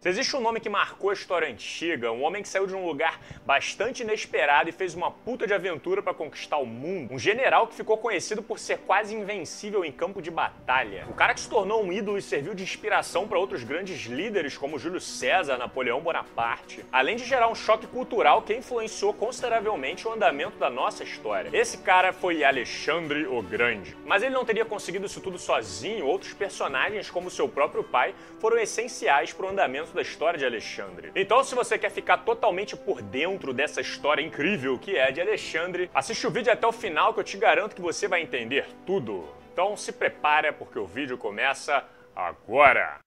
Se existe um nome que marcou a história antiga, um homem que saiu de um lugar bastante inesperado e fez uma puta de aventura para conquistar o mundo, um general que ficou conhecido por ser quase invencível em campo de batalha, um cara que se tornou um ídolo e serviu de inspiração para outros grandes líderes como Júlio César, Napoleão Bonaparte, além de gerar um choque cultural que influenciou consideravelmente o andamento da nossa história. Esse cara foi Alexandre o Grande. Mas ele não teria conseguido isso tudo sozinho, outros personagens, como seu próprio pai, foram essenciais para o andamento da história de Alexandre. Então, se você quer ficar totalmente por dentro dessa história incrível que é de Alexandre, assiste o vídeo até o final que eu te garanto que você vai entender tudo. Então se prepara porque o vídeo começa agora.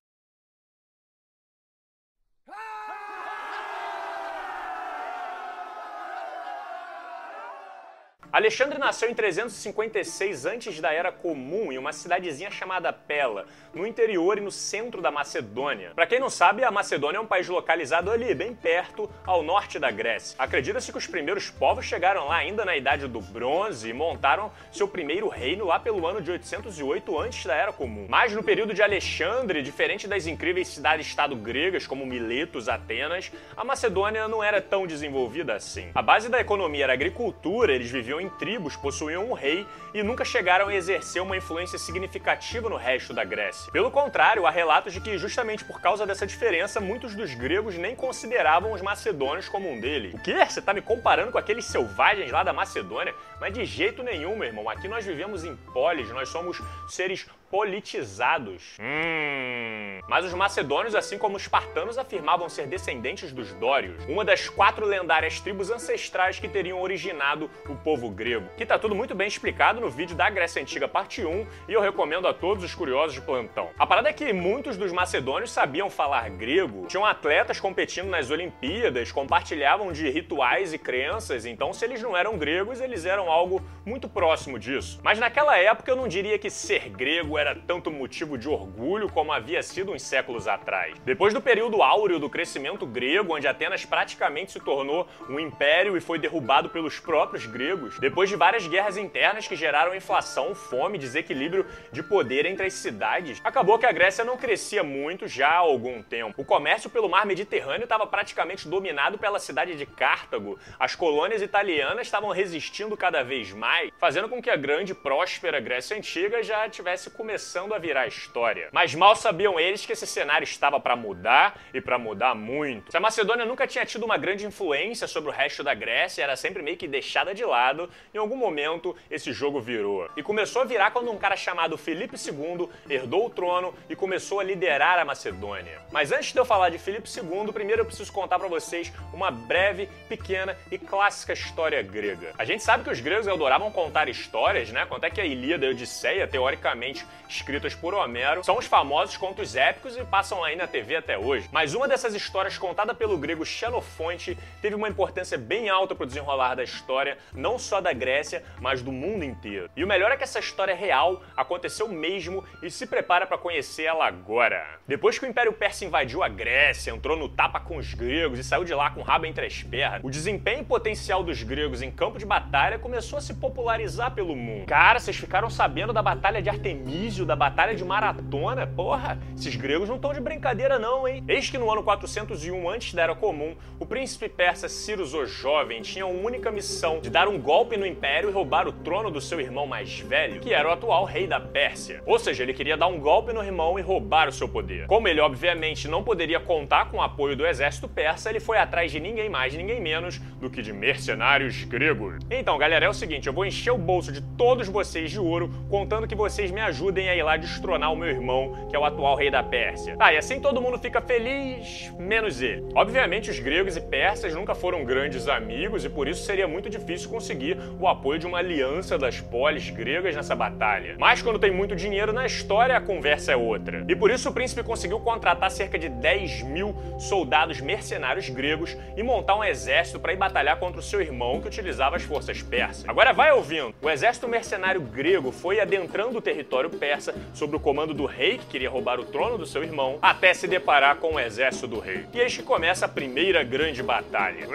Alexandre nasceu em 356 antes da Era Comum em uma cidadezinha chamada Pela, no interior e no centro da Macedônia. Para quem não sabe, a Macedônia é um país localizado ali, bem perto, ao norte da Grécia. Acredita-se que os primeiros povos chegaram lá ainda na Idade do Bronze e montaram seu primeiro reino lá pelo ano de 808 antes da Era Comum. Mas no período de Alexandre, diferente das incríveis cidades-estado gregas como Miletos, Atenas, a Macedônia não era tão desenvolvida assim. A base da economia era agricultura, eles viviam em tribos, possuíam um rei e nunca chegaram a exercer uma influência significativa no resto da Grécia. Pelo contrário, há relatos de que, justamente por causa dessa diferença, muitos dos gregos nem consideravam os macedônios como um deles. O quê? Você tá me comparando com aqueles selvagens lá da Macedônia? Mas de jeito nenhum, meu irmão. Aqui nós vivemos em polis, nós somos seres politizados. Hum. Mas os macedônios, assim como os espartanos, afirmavam ser descendentes dos dórios, uma das quatro lendárias tribos ancestrais que teriam originado o povo grego. Que tá tudo muito bem explicado no vídeo da Grécia Antiga parte 1 e eu recomendo a todos os curiosos de plantão. A parada é que muitos dos macedônios sabiam falar grego, tinham atletas competindo nas Olimpíadas, compartilhavam de rituais e crenças, então se eles não eram gregos, eles eram algo muito próximo disso. Mas naquela época eu não diria que ser grego era tanto motivo de orgulho como havia sido uns séculos atrás. Depois do período áureo do crescimento grego, onde Atenas praticamente se tornou um império e foi derrubado pelos próprios gregos, depois de várias guerras internas que geraram inflação, fome, desequilíbrio de poder entre as cidades, acabou que a Grécia não crescia muito já há algum tempo. O comércio pelo mar Mediterrâneo estava praticamente dominado pela cidade de Cartago. As colônias italianas estavam resistindo cada vez mais, fazendo com que a grande e próspera Grécia Antiga já tivesse começado começando a virar história. Mas mal sabiam eles que esse cenário estava para mudar e para mudar muito. Se a Macedônia nunca tinha tido uma grande influência sobre o resto da Grécia, era sempre meio que deixada de lado, em algum momento esse jogo virou. E começou a virar quando um cara chamado Felipe II herdou o trono e começou a liderar a Macedônia. Mas antes de eu falar de Felipe II, primeiro eu preciso contar para vocês uma breve, pequena e clássica história grega. A gente sabe que os gregos adoravam contar histórias, né? Quanto é que a Ilíada e a Odisseia, teoricamente, escritas por Homero, são os famosos contos épicos e passam aí na TV até hoje. Mas uma dessas histórias contada pelo grego Xenofonte teve uma importância bem alta para o desenrolar da história, não só da Grécia, mas do mundo inteiro. E o melhor é que essa história real, aconteceu mesmo e se prepara para conhecer ela agora. Depois que o Império Persa invadiu a Grécia, entrou no tapa com os gregos e saiu de lá com o rabo entre as pernas, o desempenho e potencial dos gregos em campo de batalha começou a se popularizar pelo mundo. Cara, vocês ficaram sabendo da Batalha de Artemisia da Batalha de Maratona, porra, esses gregos não estão de brincadeira não, hein? Eis que no ano 401 antes da Era Comum, o príncipe persa Cyrus o Jovem tinha a única missão de dar um golpe no império e roubar o trono do seu irmão mais velho, que era o atual rei da Pérsia. Ou seja, ele queria dar um golpe no irmão e roubar o seu poder. Como ele obviamente não poderia contar com o apoio do exército persa, ele foi atrás de ninguém mais, ninguém menos do que de mercenários gregos. Então, galera, é o seguinte, eu vou encher o bolso de todos vocês de ouro, contando que vocês me ajudem ajudem a ir lá destronar o meu irmão, que é o atual rei da Pérsia. Tá, e assim todo mundo fica feliz, menos ele. Obviamente, os gregos e persas nunca foram grandes amigos e por isso seria muito difícil conseguir o apoio de uma aliança das polis gregas nessa batalha. Mas quando tem muito dinheiro na história, a conversa é outra. E por isso o príncipe conseguiu contratar cerca de 10 mil soldados mercenários gregos e montar um exército para ir batalhar contra o seu irmão que utilizava as forças persas. Agora vai ouvindo. O exército mercenário grego foi adentrando o território persa sob o comando do rei que queria roubar o trono do seu irmão, até se deparar com o exército do rei. E eis que começa a primeira grande batalha.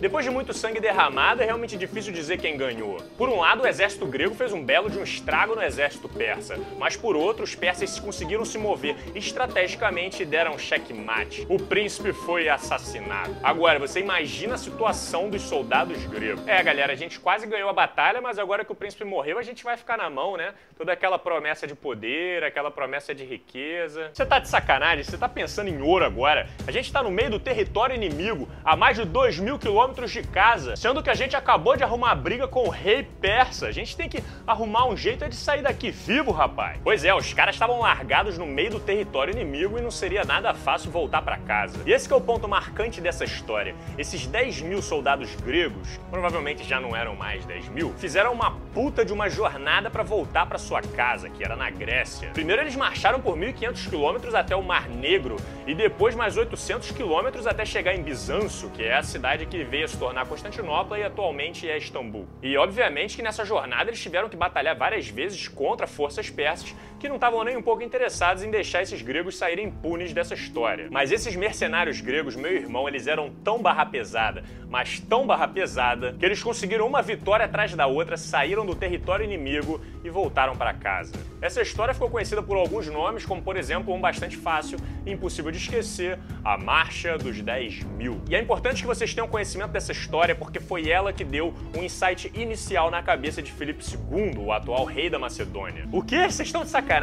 Depois de muito sangue derramado, é realmente difícil dizer quem ganhou. Por um lado, o exército grego fez um belo de um estrago no exército persa, mas por outro, os persas conseguiram se mover estrategicamente e deram checkmate. O príncipe foi assassinado. Agora, você imagina a situação dos soldados gregos. É, galera, a gente quase ganhou a batalha, mas agora que o príncipe morreu, a gente vai ficar na mão, né? Toda aquela promessa de poder, aquela promessa de riqueza. Você tá de sacanagem? Você tá pensando em ouro agora? A gente tá no meio do território inimigo, a mais de 2 mil quilômetros de casa, sendo que a gente acabou de arrumar briga com o rei persa. A gente tem que arrumar um jeito de sair daqui vivo, rapaz. Pois é, os caras estavam largados no meio do território inimigo e não seria nada fácil voltar para casa. E esse é o ponto marcante dessa história. Esses 10 mil soldados gregos, provavelmente já não eram mais 10 mil, fizeram uma puta de uma jornada para voltar para sua casa, que era na Grécia. Primeiro eles marcharam por 1.500 quilômetros até o Mar Negro e depois mais 800 quilômetros até chegar em Bizanço, que é a cidade que veio a se tornar Constantinopla e atualmente é Istambul. E obviamente que nessa jornada eles tiveram que batalhar várias vezes contra forças persas que não estavam nem um pouco interessados em deixar esses gregos saírem impunes dessa história. Mas esses mercenários gregos, meu irmão, eles eram tão barra pesada, mas tão barra pesada, que eles conseguiram uma vitória atrás da outra, saíram do território inimigo e voltaram para casa. Essa história ficou conhecida por alguns nomes, como por exemplo um bastante fácil e impossível de esquecer, a Marcha dos 10 Mil. E é importante que vocês tenham conhecimento dessa história porque foi ela que deu um insight inicial na cabeça de Filipe II, o atual rei da Macedônia. O que? Vocês estão de sacanagem?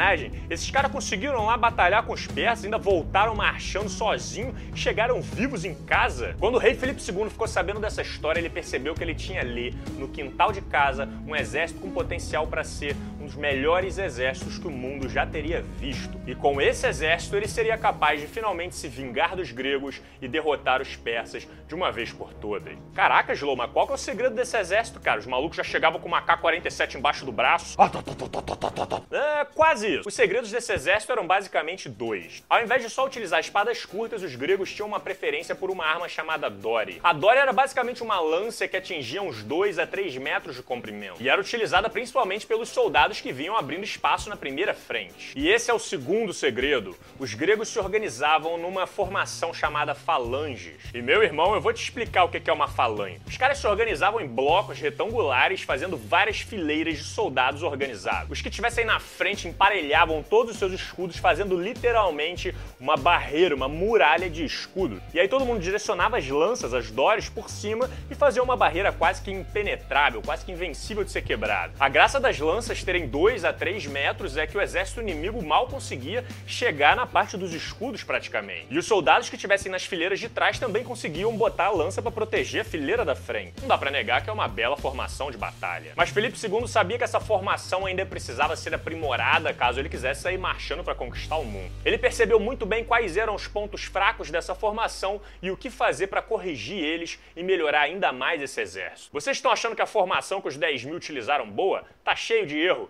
Esses caras conseguiram lá batalhar com os persas, ainda voltaram marchando sozinho, chegaram vivos em casa? Quando o rei Filipe II ficou sabendo dessa história, ele percebeu que ele tinha ali, no quintal de casa, um exército com potencial para ser um dos melhores exércitos que o mundo já teria visto. E com esse exército, ele seria capaz de finalmente se vingar dos gregos e derrotar os persas de uma vez por todas. Caraca, Slow, mas qual que é o segredo desse exército, cara? Os malucos já chegavam com uma K-47 embaixo do braço? É, quase isso. Os segredos desse exército eram basicamente dois. Ao invés de só utilizar espadas curtas, os gregos tinham uma preferência por uma arma chamada Dori. A Dori era basicamente uma lança que atingia uns 2 a 3 metros de comprimento e era utilizada principalmente pelos soldados que vinham abrindo espaço na primeira frente. E esse é o segundo segredo. Os gregos se organizavam numa formação chamada falanges. E meu irmão, eu vou te explicar o que é uma falange. Os caras se organizavam em blocos retangulares, fazendo várias fileiras de soldados organizados. Os que estivessem na frente emparelhavam todos os seus escudos, fazendo literalmente uma barreira, uma muralha de escudo. E aí todo mundo direcionava as lanças, as dores, por cima e fazia uma barreira quase que impenetrável, quase que invencível de ser quebrada. A graça das lanças terem 2 a 3 metros é que o exército inimigo mal conseguia chegar na parte dos escudos praticamente. E os soldados que estivessem nas fileiras de trás também conseguiam botar a lança para proteger a fileira da frente. Não dá para negar que é uma bela formação de batalha. Mas Felipe II sabia que essa formação ainda precisava ser aprimorada caso ele quisesse sair marchando para conquistar o mundo. Ele percebeu muito bem quais eram os pontos fracos dessa formação e o que fazer para corrigir eles e melhorar ainda mais esse exército. Vocês estão achando que a formação que os 10 mil utilizaram boa? Tá cheio de erro.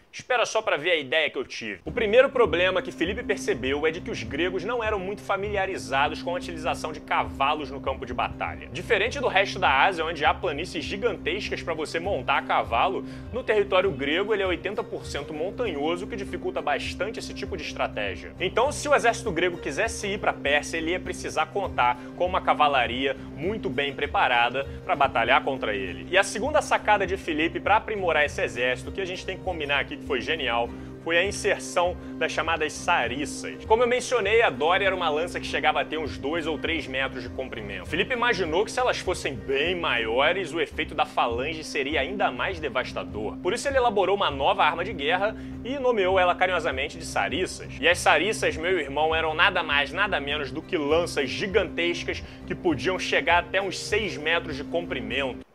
Espera só para ver a ideia que eu tive. O primeiro problema que Felipe percebeu é de que os gregos não eram muito familiarizados com a utilização de cavalos no campo de batalha. Diferente do resto da Ásia, onde há planícies gigantescas para você montar a cavalo, no território grego ele é 80% montanhoso, o que dificulta bastante esse tipo de estratégia. Então, se o exército grego quisesse ir para Pérsia, ele ia precisar contar com uma cavalaria muito bem preparada para batalhar contra ele. E a segunda sacada de Felipe para aprimorar esse exército, que a gente tem que combinar aqui que foi genial foi a inserção das chamadas sarissas. Como eu mencionei, a Dória era uma lança que chegava a ter uns 2 ou 3 metros de comprimento. Felipe imaginou que se elas fossem bem maiores, o efeito da falange seria ainda mais devastador. Por isso ele elaborou uma nova arma de guerra e nomeou ela carinhosamente de sarissas. E as sarissas, meu irmão, eram nada mais, nada menos do que lanças gigantescas que podiam chegar até uns 6 metros de comprimento.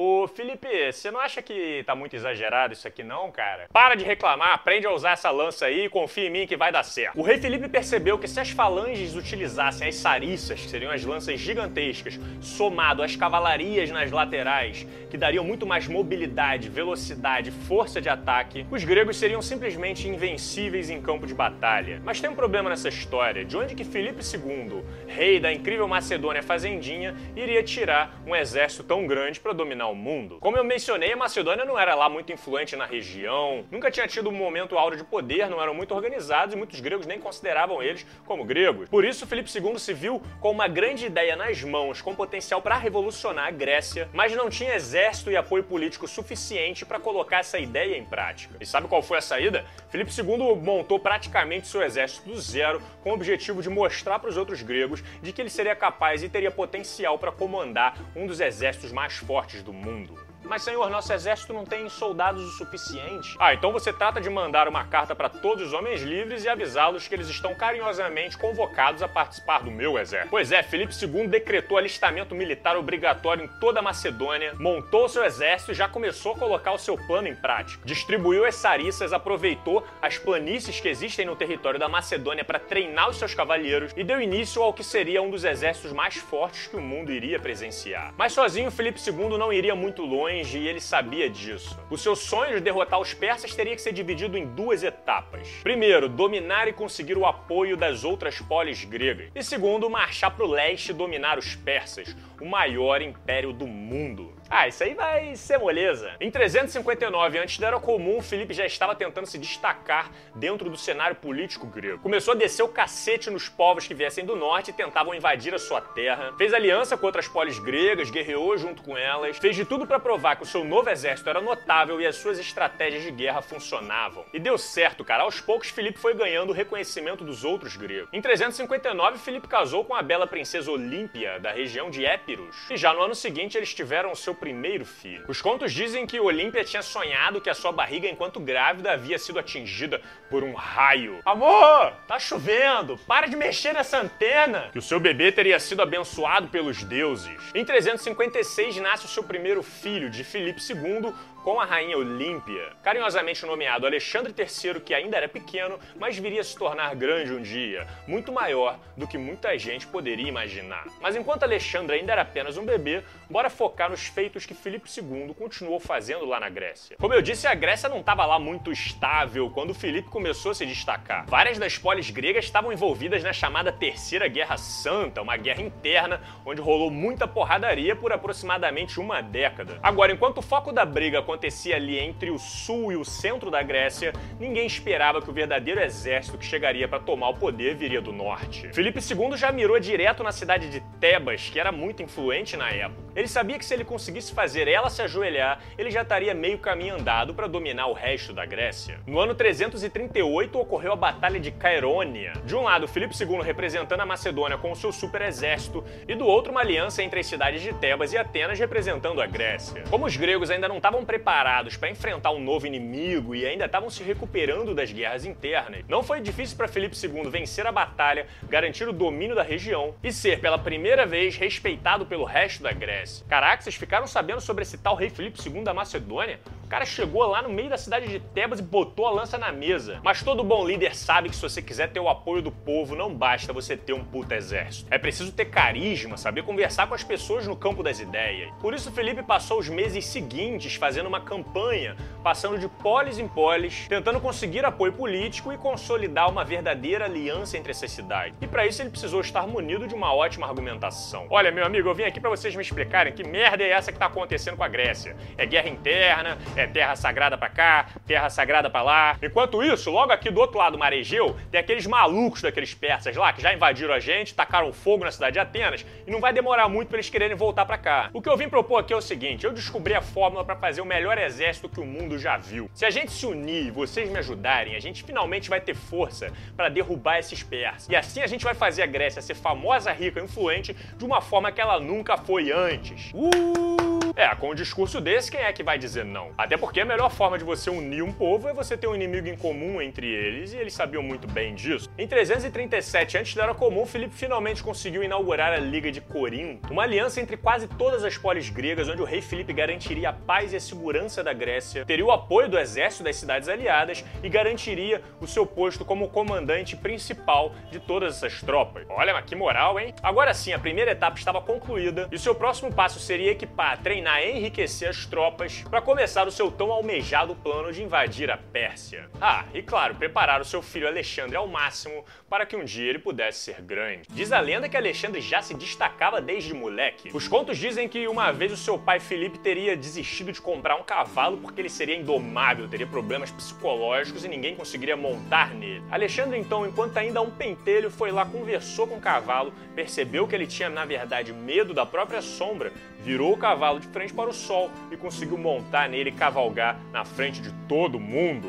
Ô, Felipe, você não acha que tá muito exagerado isso aqui não, cara? Para de reclamar, aprende a usar essa lança aí e confia em mim que vai dar certo. O rei Felipe percebeu que se as falanges utilizassem as sarissas, que seriam as lanças gigantescas, somado às cavalarias nas laterais, que dariam muito mais mobilidade, velocidade, força de ataque, os gregos seriam simplesmente invencíveis em campo de batalha. Mas tem um problema nessa história, de onde que Felipe II, rei da incrível Macedônia fazendinha, iria tirar um exército tão grande para dominar mundo. Como eu mencionei, a Macedônia não era lá muito influente na região, nunca tinha tido um momento áureo de poder, não eram muito organizados e muitos gregos nem consideravam eles como gregos. Por isso, Filipe II se viu com uma grande ideia nas mãos, com potencial para revolucionar a Grécia, mas não tinha exército e apoio político suficiente para colocar essa ideia em prática. E sabe qual foi a saída? Filipe II montou praticamente seu exército do zero, com o objetivo de mostrar para os outros gregos de que ele seria capaz e teria potencial para comandar um dos exércitos mais fortes do mundo. Mas, senhor, nosso exército não tem soldados o suficiente. Ah, então você trata de mandar uma carta para todos os homens livres e avisá-los que eles estão carinhosamente convocados a participar do meu exército. Pois é, Felipe II decretou alistamento militar obrigatório em toda a Macedônia, montou seu exército e já começou a colocar o seu plano em prática. Distribuiu as sarissas, aproveitou as planícies que existem no território da Macedônia para treinar os seus cavalheiros e deu início ao que seria um dos exércitos mais fortes que o mundo iria presenciar. Mas sozinho, Felipe II não iria muito longe e ele sabia disso. O seu sonho de derrotar os persas teria que ser dividido em duas etapas. Primeiro, dominar e conseguir o apoio das outras polis gregas. E segundo, marchar para o leste e dominar os persas, o maior império do mundo. Ah, isso aí vai ser moleza. Em 359 antes da Era Comum, Filipe já estava tentando se destacar dentro do cenário político grego. Começou a descer o cacete nos povos que viessem do norte e tentavam invadir a sua terra. Fez aliança com outras polis gregas, guerreou junto com elas, fez de tudo para provar que o seu novo exército era notável e as suas estratégias de guerra funcionavam. E deu certo, cara. Aos poucos, Filipe foi ganhando o reconhecimento dos outros gregos. Em 359, Filipe casou com a bela princesa Olímpia, da região de Épiros. E já no ano seguinte, eles tiveram seu primeiro filho. Os contos dizem que Olímpia tinha sonhado que a sua barriga, enquanto grávida, havia sido atingida por um raio. Amor, tá chovendo, para de mexer nessa antena! Que o seu bebê teria sido abençoado pelos deuses. Em 356 nasce o seu primeiro filho, de Filipe II, com a rainha Olímpia, carinhosamente nomeado Alexandre III, que ainda era pequeno, mas viria a se tornar grande um dia, muito maior do que muita gente poderia imaginar. Mas enquanto Alexandre ainda era apenas um bebê, bora focar nos feitos que Filipe II continuou fazendo lá na Grécia. Como eu disse, a Grécia não estava lá muito estável quando Filipe começou a se destacar. Várias das polis gregas estavam envolvidas na chamada Terceira Guerra Santa, uma guerra interna onde rolou muita porradaria por aproximadamente uma década. Agora, enquanto o foco da briga acontecia ali entre o sul e o centro da Grécia, ninguém esperava que o verdadeiro exército que chegaria para tomar o poder viria do norte. Filipe II já mirou direto na cidade de Tebas, que era muito influente na época. Ele sabia que se ele conseguisse fazer ela se ajoelhar, ele já estaria meio caminho andado para dominar o resto da Grécia. No ano 338 ocorreu a Batalha de Caerônia. De um lado, Filipe II representando a Macedônia com o seu super exército, e do outro, uma aliança entre as cidades de Tebas e Atenas representando a Grécia. Como os gregos ainda não estavam preparados preparados para enfrentar um novo inimigo e ainda estavam se recuperando das guerras internas, não foi difícil para Felipe II vencer a batalha, garantir o domínio da região e ser pela primeira vez respeitado pelo resto da Grécia. Caraca, vocês ficaram sabendo sobre esse tal rei Felipe II da Macedônia? O cara chegou lá no meio da cidade de Tebas e botou a lança na mesa. Mas todo bom líder sabe que se você quiser ter o apoio do povo, não basta você ter um puta exército. É preciso ter carisma, saber conversar com as pessoas no campo das ideias. Por isso, Felipe passou os meses seguintes fazendo uma campanha, passando de polis em polis, tentando conseguir apoio político e consolidar uma verdadeira aliança entre essas cidades. E para isso ele precisou estar munido de uma ótima argumentação. Olha, meu amigo, eu vim aqui para vocês me explicarem que merda é essa que tá acontecendo com a Grécia. É guerra interna, é terra sagrada para cá, terra sagrada para lá. Enquanto isso, logo aqui do outro lado do mar Egeu, tem aqueles malucos daqueles persas lá que já invadiram a gente, tacaram fogo na cidade de Atenas e não vai demorar muito para eles quererem voltar para cá. O que eu vim propor aqui é o seguinte: eu descobri a fórmula para fazer o melhor exército que o mundo já viu. Se a gente se unir e vocês me ajudarem, a gente finalmente vai ter força para derrubar esses persas. E assim a gente vai fazer a Grécia ser famosa, rica influente de uma forma que ela nunca foi antes. Uh! É, com um discurso desse, quem é que vai dizer não? Até porque a melhor forma de você unir um povo é você ter um inimigo em comum entre eles, e eles sabiam muito bem disso. Em 337 antes da Era Comum, Filipe finalmente conseguiu inaugurar a Liga de Corinto, uma aliança entre quase todas as polis gregas, onde o rei Filipe garantiria a paz e a segurança da Grécia, teria o apoio do exército das cidades aliadas e garantiria o seu posto como comandante principal de todas essas tropas. Olha, mas que moral, hein? Agora sim, a primeira etapa estava concluída e o seu próximo passo seria equipar, treinar determina a enriquecer as tropas para começar o seu tão almejado plano de invadir a Pérsia. Ah, e claro, preparar o seu filho Alexandre ao máximo para que um dia ele pudesse ser grande. Diz a lenda que Alexandre já se destacava desde moleque. Os contos dizem que uma vez o seu pai Felipe teria desistido de comprar um cavalo porque ele seria indomável, teria problemas psicológicos e ninguém conseguiria montar nele. Alexandre então, enquanto ainda um pentelho, foi lá, conversou com o cavalo, percebeu que ele tinha na verdade medo da própria sombra, virou o cavalo de frente para o sol e conseguiu montar nele e cavalgar na frente de todo mundo.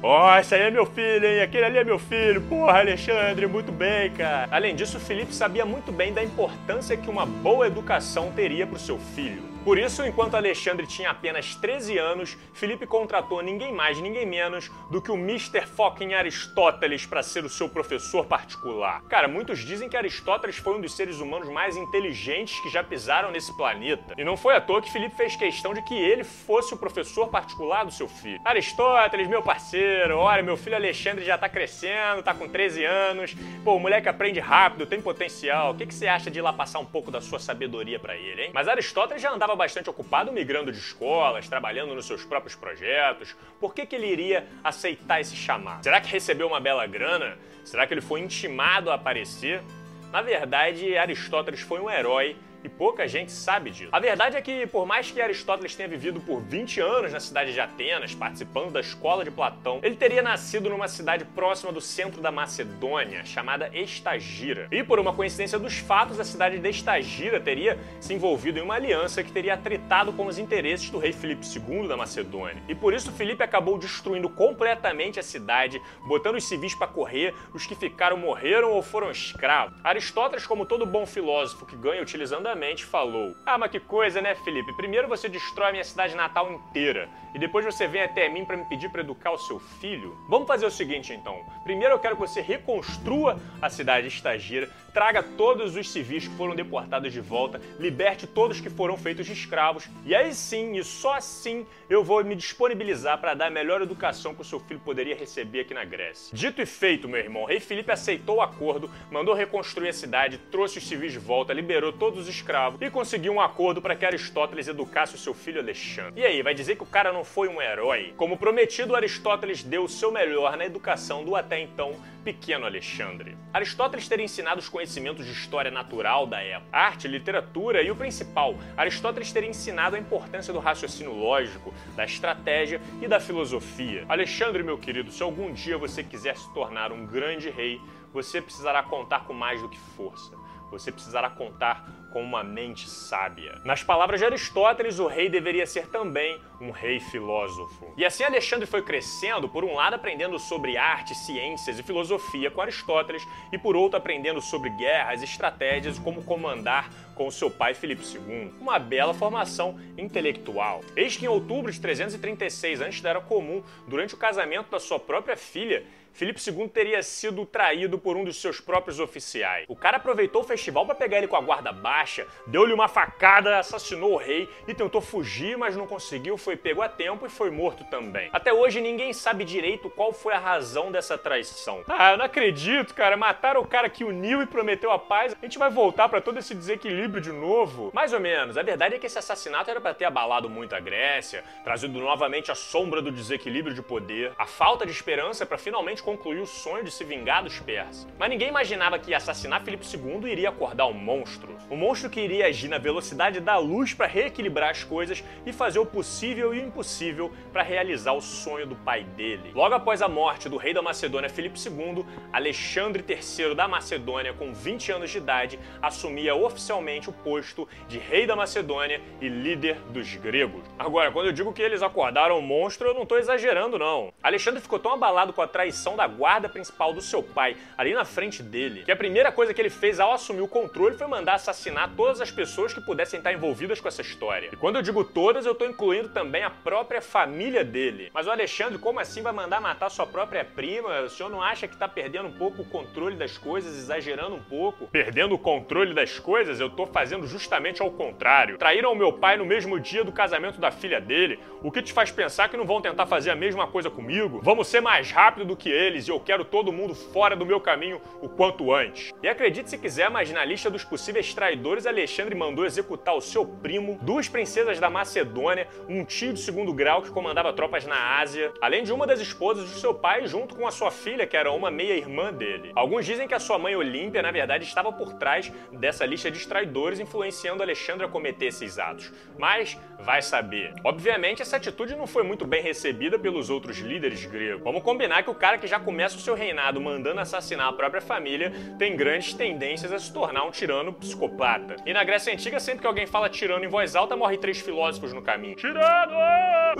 Ó, oh, esse aí é meu filho, hein? Aquele ali é meu filho. Porra, Alexandre, muito bem, cara. Além disso, Felipe sabia muito bem da importância que uma boa educação teria para o seu filho. Por isso, enquanto Alexandre tinha apenas 13 anos, Felipe contratou ninguém mais, ninguém menos do que o Mr. Fucking Aristóteles para ser o seu professor particular. Cara, muitos dizem que Aristóteles foi um dos seres humanos mais inteligentes que já pisaram nesse planeta. E não foi à toa que Felipe fez questão de que ele fosse o professor particular do seu filho. Aristóteles, meu parceiro, olha, meu filho Alexandre já tá crescendo, tá com 13 anos. Pô, o moleque aprende rápido, tem potencial. O que, que você acha de ir lá passar um pouco da sua sabedoria para ele, hein? Mas Aristóteles já andava bastante ocupado migrando de escolas, trabalhando nos seus próprios projetos. Por que, que ele iria aceitar esse chamado? Será que recebeu uma bela grana? Será que ele foi intimado a aparecer? Na verdade, Aristóteles foi um herói e pouca gente sabe disso. A verdade é que, por mais que Aristóteles tenha vivido por 20 anos na cidade de Atenas, participando da escola de Platão, ele teria nascido numa cidade próxima do centro da Macedônia, chamada Estagira. E por uma coincidência dos fatos, a cidade de Estagira teria se envolvido em uma aliança que teria atritado com os interesses do rei Filipe II da Macedônia. E por isso Filipe acabou destruindo completamente a cidade, botando os civis para correr, os que ficaram morreram ou foram escravos. Aristóteles, como todo bom filósofo que ganha utilizando falou: Ah, mas que coisa, né, Felipe? Primeiro você destrói a minha cidade natal inteira e depois você vem até mim para me pedir para educar o seu filho? Vamos fazer o seguinte então. Primeiro eu quero que você reconstrua a cidade estagira, traga todos os civis que foram deportados de volta, liberte todos que foram feitos de escravos e aí sim, e só assim, eu vou me disponibilizar para dar a melhor educação que o seu filho poderia receber aqui na Grécia. Dito e feito, meu irmão, rei Felipe aceitou o acordo, mandou reconstruir a cidade, trouxe os civis de volta, liberou todos os escravo e conseguiu um acordo para que Aristóteles educasse o seu filho Alexandre. E aí, vai dizer que o cara não foi um herói? Como prometido, Aristóteles deu o seu melhor na educação do até então pequeno Alexandre. Aristóteles teria ensinado os conhecimentos de história natural da época, arte, literatura e o principal, Aristóteles teria ensinado a importância do raciocínio lógico, da estratégia e da filosofia. Alexandre, meu querido, se algum dia você quiser se tornar um grande rei, você precisará contar com mais do que força. Você precisará contar com uma mente sábia. Nas palavras de Aristóteles, o rei deveria ser também um rei filósofo. E assim Alexandre foi crescendo, por um lado aprendendo sobre arte, ciências e filosofia com Aristóteles, e por outro aprendendo sobre guerras, estratégias e como comandar com seu pai Filipe II. Uma bela formação intelectual. Eis que em outubro de 336 antes da Era Comum, durante o casamento da sua própria filha, Filipe II teria sido traído por um dos seus próprios oficiais. O cara aproveitou o festival para pegar ele com a guarda baixa, deu-lhe uma facada, assassinou o rei e tentou fugir, mas não conseguiu, foi pego a tempo e foi morto também. Até hoje ninguém sabe direito qual foi a razão dessa traição. Ah, eu não acredito, cara. Mataram o cara que uniu e prometeu a paz. A gente vai voltar para todo esse desequilíbrio de novo? Mais ou menos. A verdade é que esse assassinato era para ter abalado muito a Grécia, trazido novamente a sombra do desequilíbrio de poder, a falta de esperança para finalmente concluiu o sonho de se vingar dos persas. Mas ninguém imaginava que assassinar Filipe II iria acordar um monstro. Um monstro que iria agir na velocidade da luz para reequilibrar as coisas e fazer o possível e o impossível para realizar o sonho do pai dele. Logo após a morte do rei da Macedônia Filipe II, Alexandre III da Macedônia, com 20 anos de idade, assumia oficialmente o posto de rei da Macedônia e líder dos gregos. Agora, quando eu digo que eles acordaram o monstro, eu não estou exagerando não. Alexandre ficou tão abalado com a traição da guarda principal do seu pai, ali na frente dele, que a primeira coisa que ele fez ao assumir o controle foi mandar assassinar todas as pessoas que pudessem estar envolvidas com essa história. E quando eu digo todas, eu tô incluindo também a própria família dele. Mas o Alexandre, como assim vai mandar matar sua própria prima? O senhor não acha que tá perdendo um pouco o controle das coisas, exagerando um pouco? Perdendo o controle das coisas? Eu tô fazendo justamente ao contrário. Traíram o meu pai no mesmo dia do casamento da filha dele. O que te faz pensar que não vão tentar fazer a mesma coisa comigo? Vamos ser mais rápido do que eles e eu quero todo mundo fora do meu caminho o quanto antes. E acredite se quiser, mas na lista dos possíveis traidores, Alexandre mandou executar o seu primo, duas princesas da Macedônia, um tio de segundo grau que comandava tropas na Ásia, além de uma das esposas do seu pai, junto com a sua filha, que era uma meia-irmã dele. Alguns dizem que a sua mãe Olímpia, na verdade, estava por trás dessa lista de traidores, influenciando Alexandre a cometer esses atos. Mas vai saber. Obviamente, essa atitude não foi muito bem recebida pelos outros líderes gregos. Vamos combinar que o cara que já começa o seu reinado mandando assassinar a própria família tem grandes tendências a se tornar um tirano psicopata. E na Grécia Antiga, sempre que alguém fala tirano em voz alta, morre três filósofos no caminho. Tirano! Ah,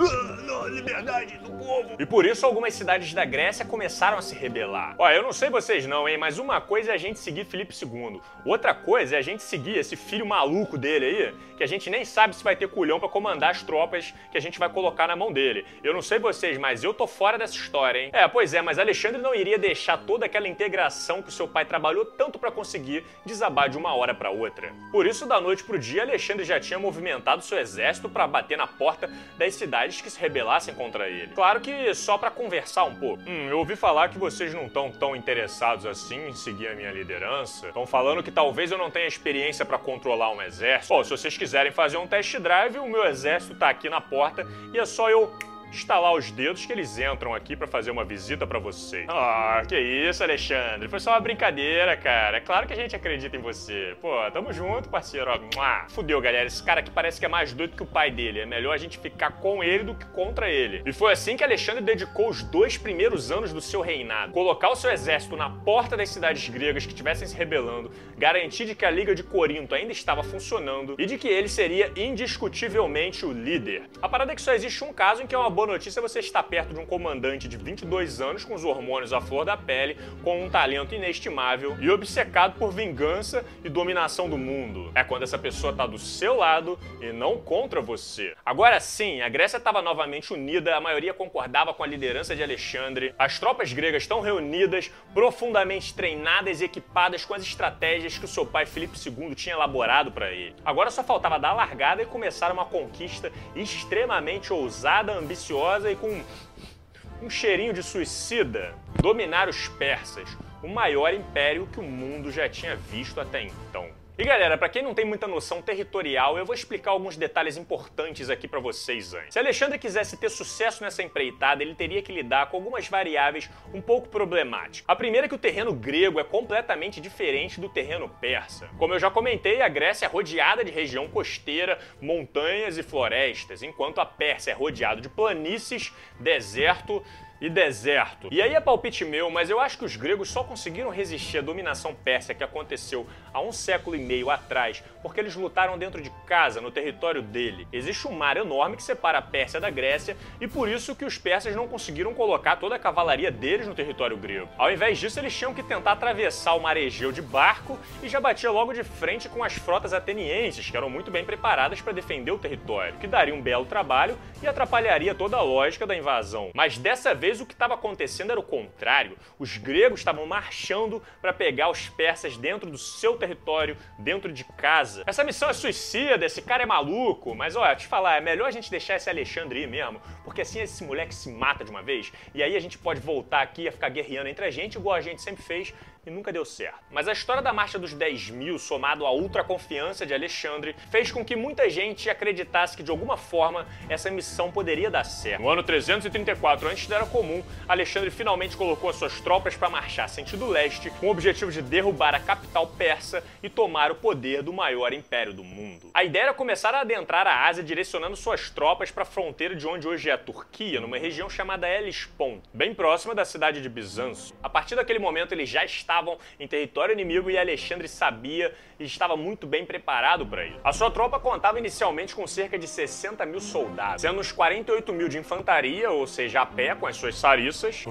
não, liberdade do povo! E por isso algumas cidades da Grécia começaram a se rebelar. Ó, eu não sei vocês não, hein, mas uma coisa é a gente seguir Felipe II. Outra coisa é a gente seguir esse filho maluco dele aí, que a gente nem sabe se vai ter culhão para comandar as tropas que a gente vai colocar na mão dele. Eu não sei vocês, mas eu tô fora dessa história, hein? É, pois é, mas Alexandre não iria deixar toda aquela integração que o seu pai trabalhou tanto para conseguir desabar de uma hora para outra. Por isso, da noite pro dia, Alexandre já tinha movimentado seu exército para bater na porta das cidades que se rebelassem contra ele. Claro que só para conversar um pouco. Hum, eu ouvi falar que vocês não estão tão interessados assim em seguir a minha liderança. Estão falando que talvez eu não tenha experiência para controlar um exército. Pô, se vocês quiserem fazer um test drive, o meu exército tá aqui na porta e é só eu estalar os dedos que eles entram aqui para fazer uma visita para vocês. Ah, que isso, Alexandre. Foi só uma brincadeira, cara. É claro que a gente acredita em você. Pô, tamo junto, parceiro. Fudeu, galera. Esse cara aqui parece que é mais doido que o pai dele. É melhor a gente ficar com ele do que contra ele. E foi assim que Alexandre dedicou os dois primeiros anos do seu reinado. Colocar o seu exército na porta das cidades gregas que estivessem se rebelando, garantir de que a Liga de Corinto ainda estava funcionando e de que ele seria indiscutivelmente o líder. A parada é que só existe um caso em que é uma boa notícia é você estar perto de um comandante de 22 anos com os hormônios à flor da pele, com um talento inestimável e obcecado por vingança e dominação do mundo. É quando essa pessoa está do seu lado e não contra você. Agora sim, a Grécia estava novamente unida, a maioria concordava com a liderança de Alexandre. As tropas gregas estão reunidas, profundamente treinadas e equipadas com as estratégias que o seu pai Filipe II tinha elaborado para ele. Agora só faltava dar a largada e começar uma conquista extremamente ousada, ambiciosa e com um cheirinho de suicida, dominar os persas, o maior império que o mundo já tinha visto até então. E galera, para quem não tem muita noção territorial, eu vou explicar alguns detalhes importantes aqui para vocês antes. Se Alexandre quisesse ter sucesso nessa empreitada, ele teria que lidar com algumas variáveis um pouco problemáticas. A primeira é que o terreno grego é completamente diferente do terreno persa. Como eu já comentei, a Grécia é rodeada de região costeira, montanhas e florestas, enquanto a Pérsia é rodeada de planícies, deserto e deserto. E aí é palpite meu, mas eu acho que os gregos só conseguiram resistir à dominação persa que aconteceu há um século e meio atrás, porque eles lutaram dentro de casa, no território dele. Existe um mar enorme que separa a Pérsia da Grécia e por isso que os persas não conseguiram colocar toda a cavalaria deles no território grego. Ao invés disso, eles tinham que tentar atravessar o mar Egeu de barco e já batia logo de frente com as frotas atenienses, que eram muito bem preparadas para defender o território, que daria um belo trabalho e atrapalharia toda a lógica da invasão. Mas dessa vez o que estava acontecendo era o contrário. Os gregos estavam marchando para pegar os persas dentro do seu território, dentro de casa. Essa missão é suicida, esse cara é maluco, mas olha, te falar, é melhor a gente deixar esse Alexandre ir mesmo, porque assim esse moleque se mata de uma vez, e aí a gente pode voltar aqui a ficar guerreando entre a gente, igual a gente sempre fez, e nunca deu certo. Mas a história da Marcha dos 10 mil, somado à ultra confiança de Alexandre, fez com que muita gente acreditasse que de alguma forma essa missão poderia dar certo. No ano 334 antes da Era Comum, Alexandre finalmente colocou as suas tropas para marchar sentido leste, com o objetivo de derrubar a capital persa e tomar o poder do maior império do mundo. A ideia era começar a adentrar a Ásia direcionando suas tropas para a fronteira de onde hoje é a Turquia, numa região chamada Hellespont, bem próxima da cidade de Bizâncio. A partir daquele momento ele já estava estavam em território inimigo e Alexandre sabia e estava muito bem preparado para isso. A sua tropa contava inicialmente com cerca de 60 mil soldados, sendo os 48 mil de infantaria, ou seja, a pé com as suas sariças.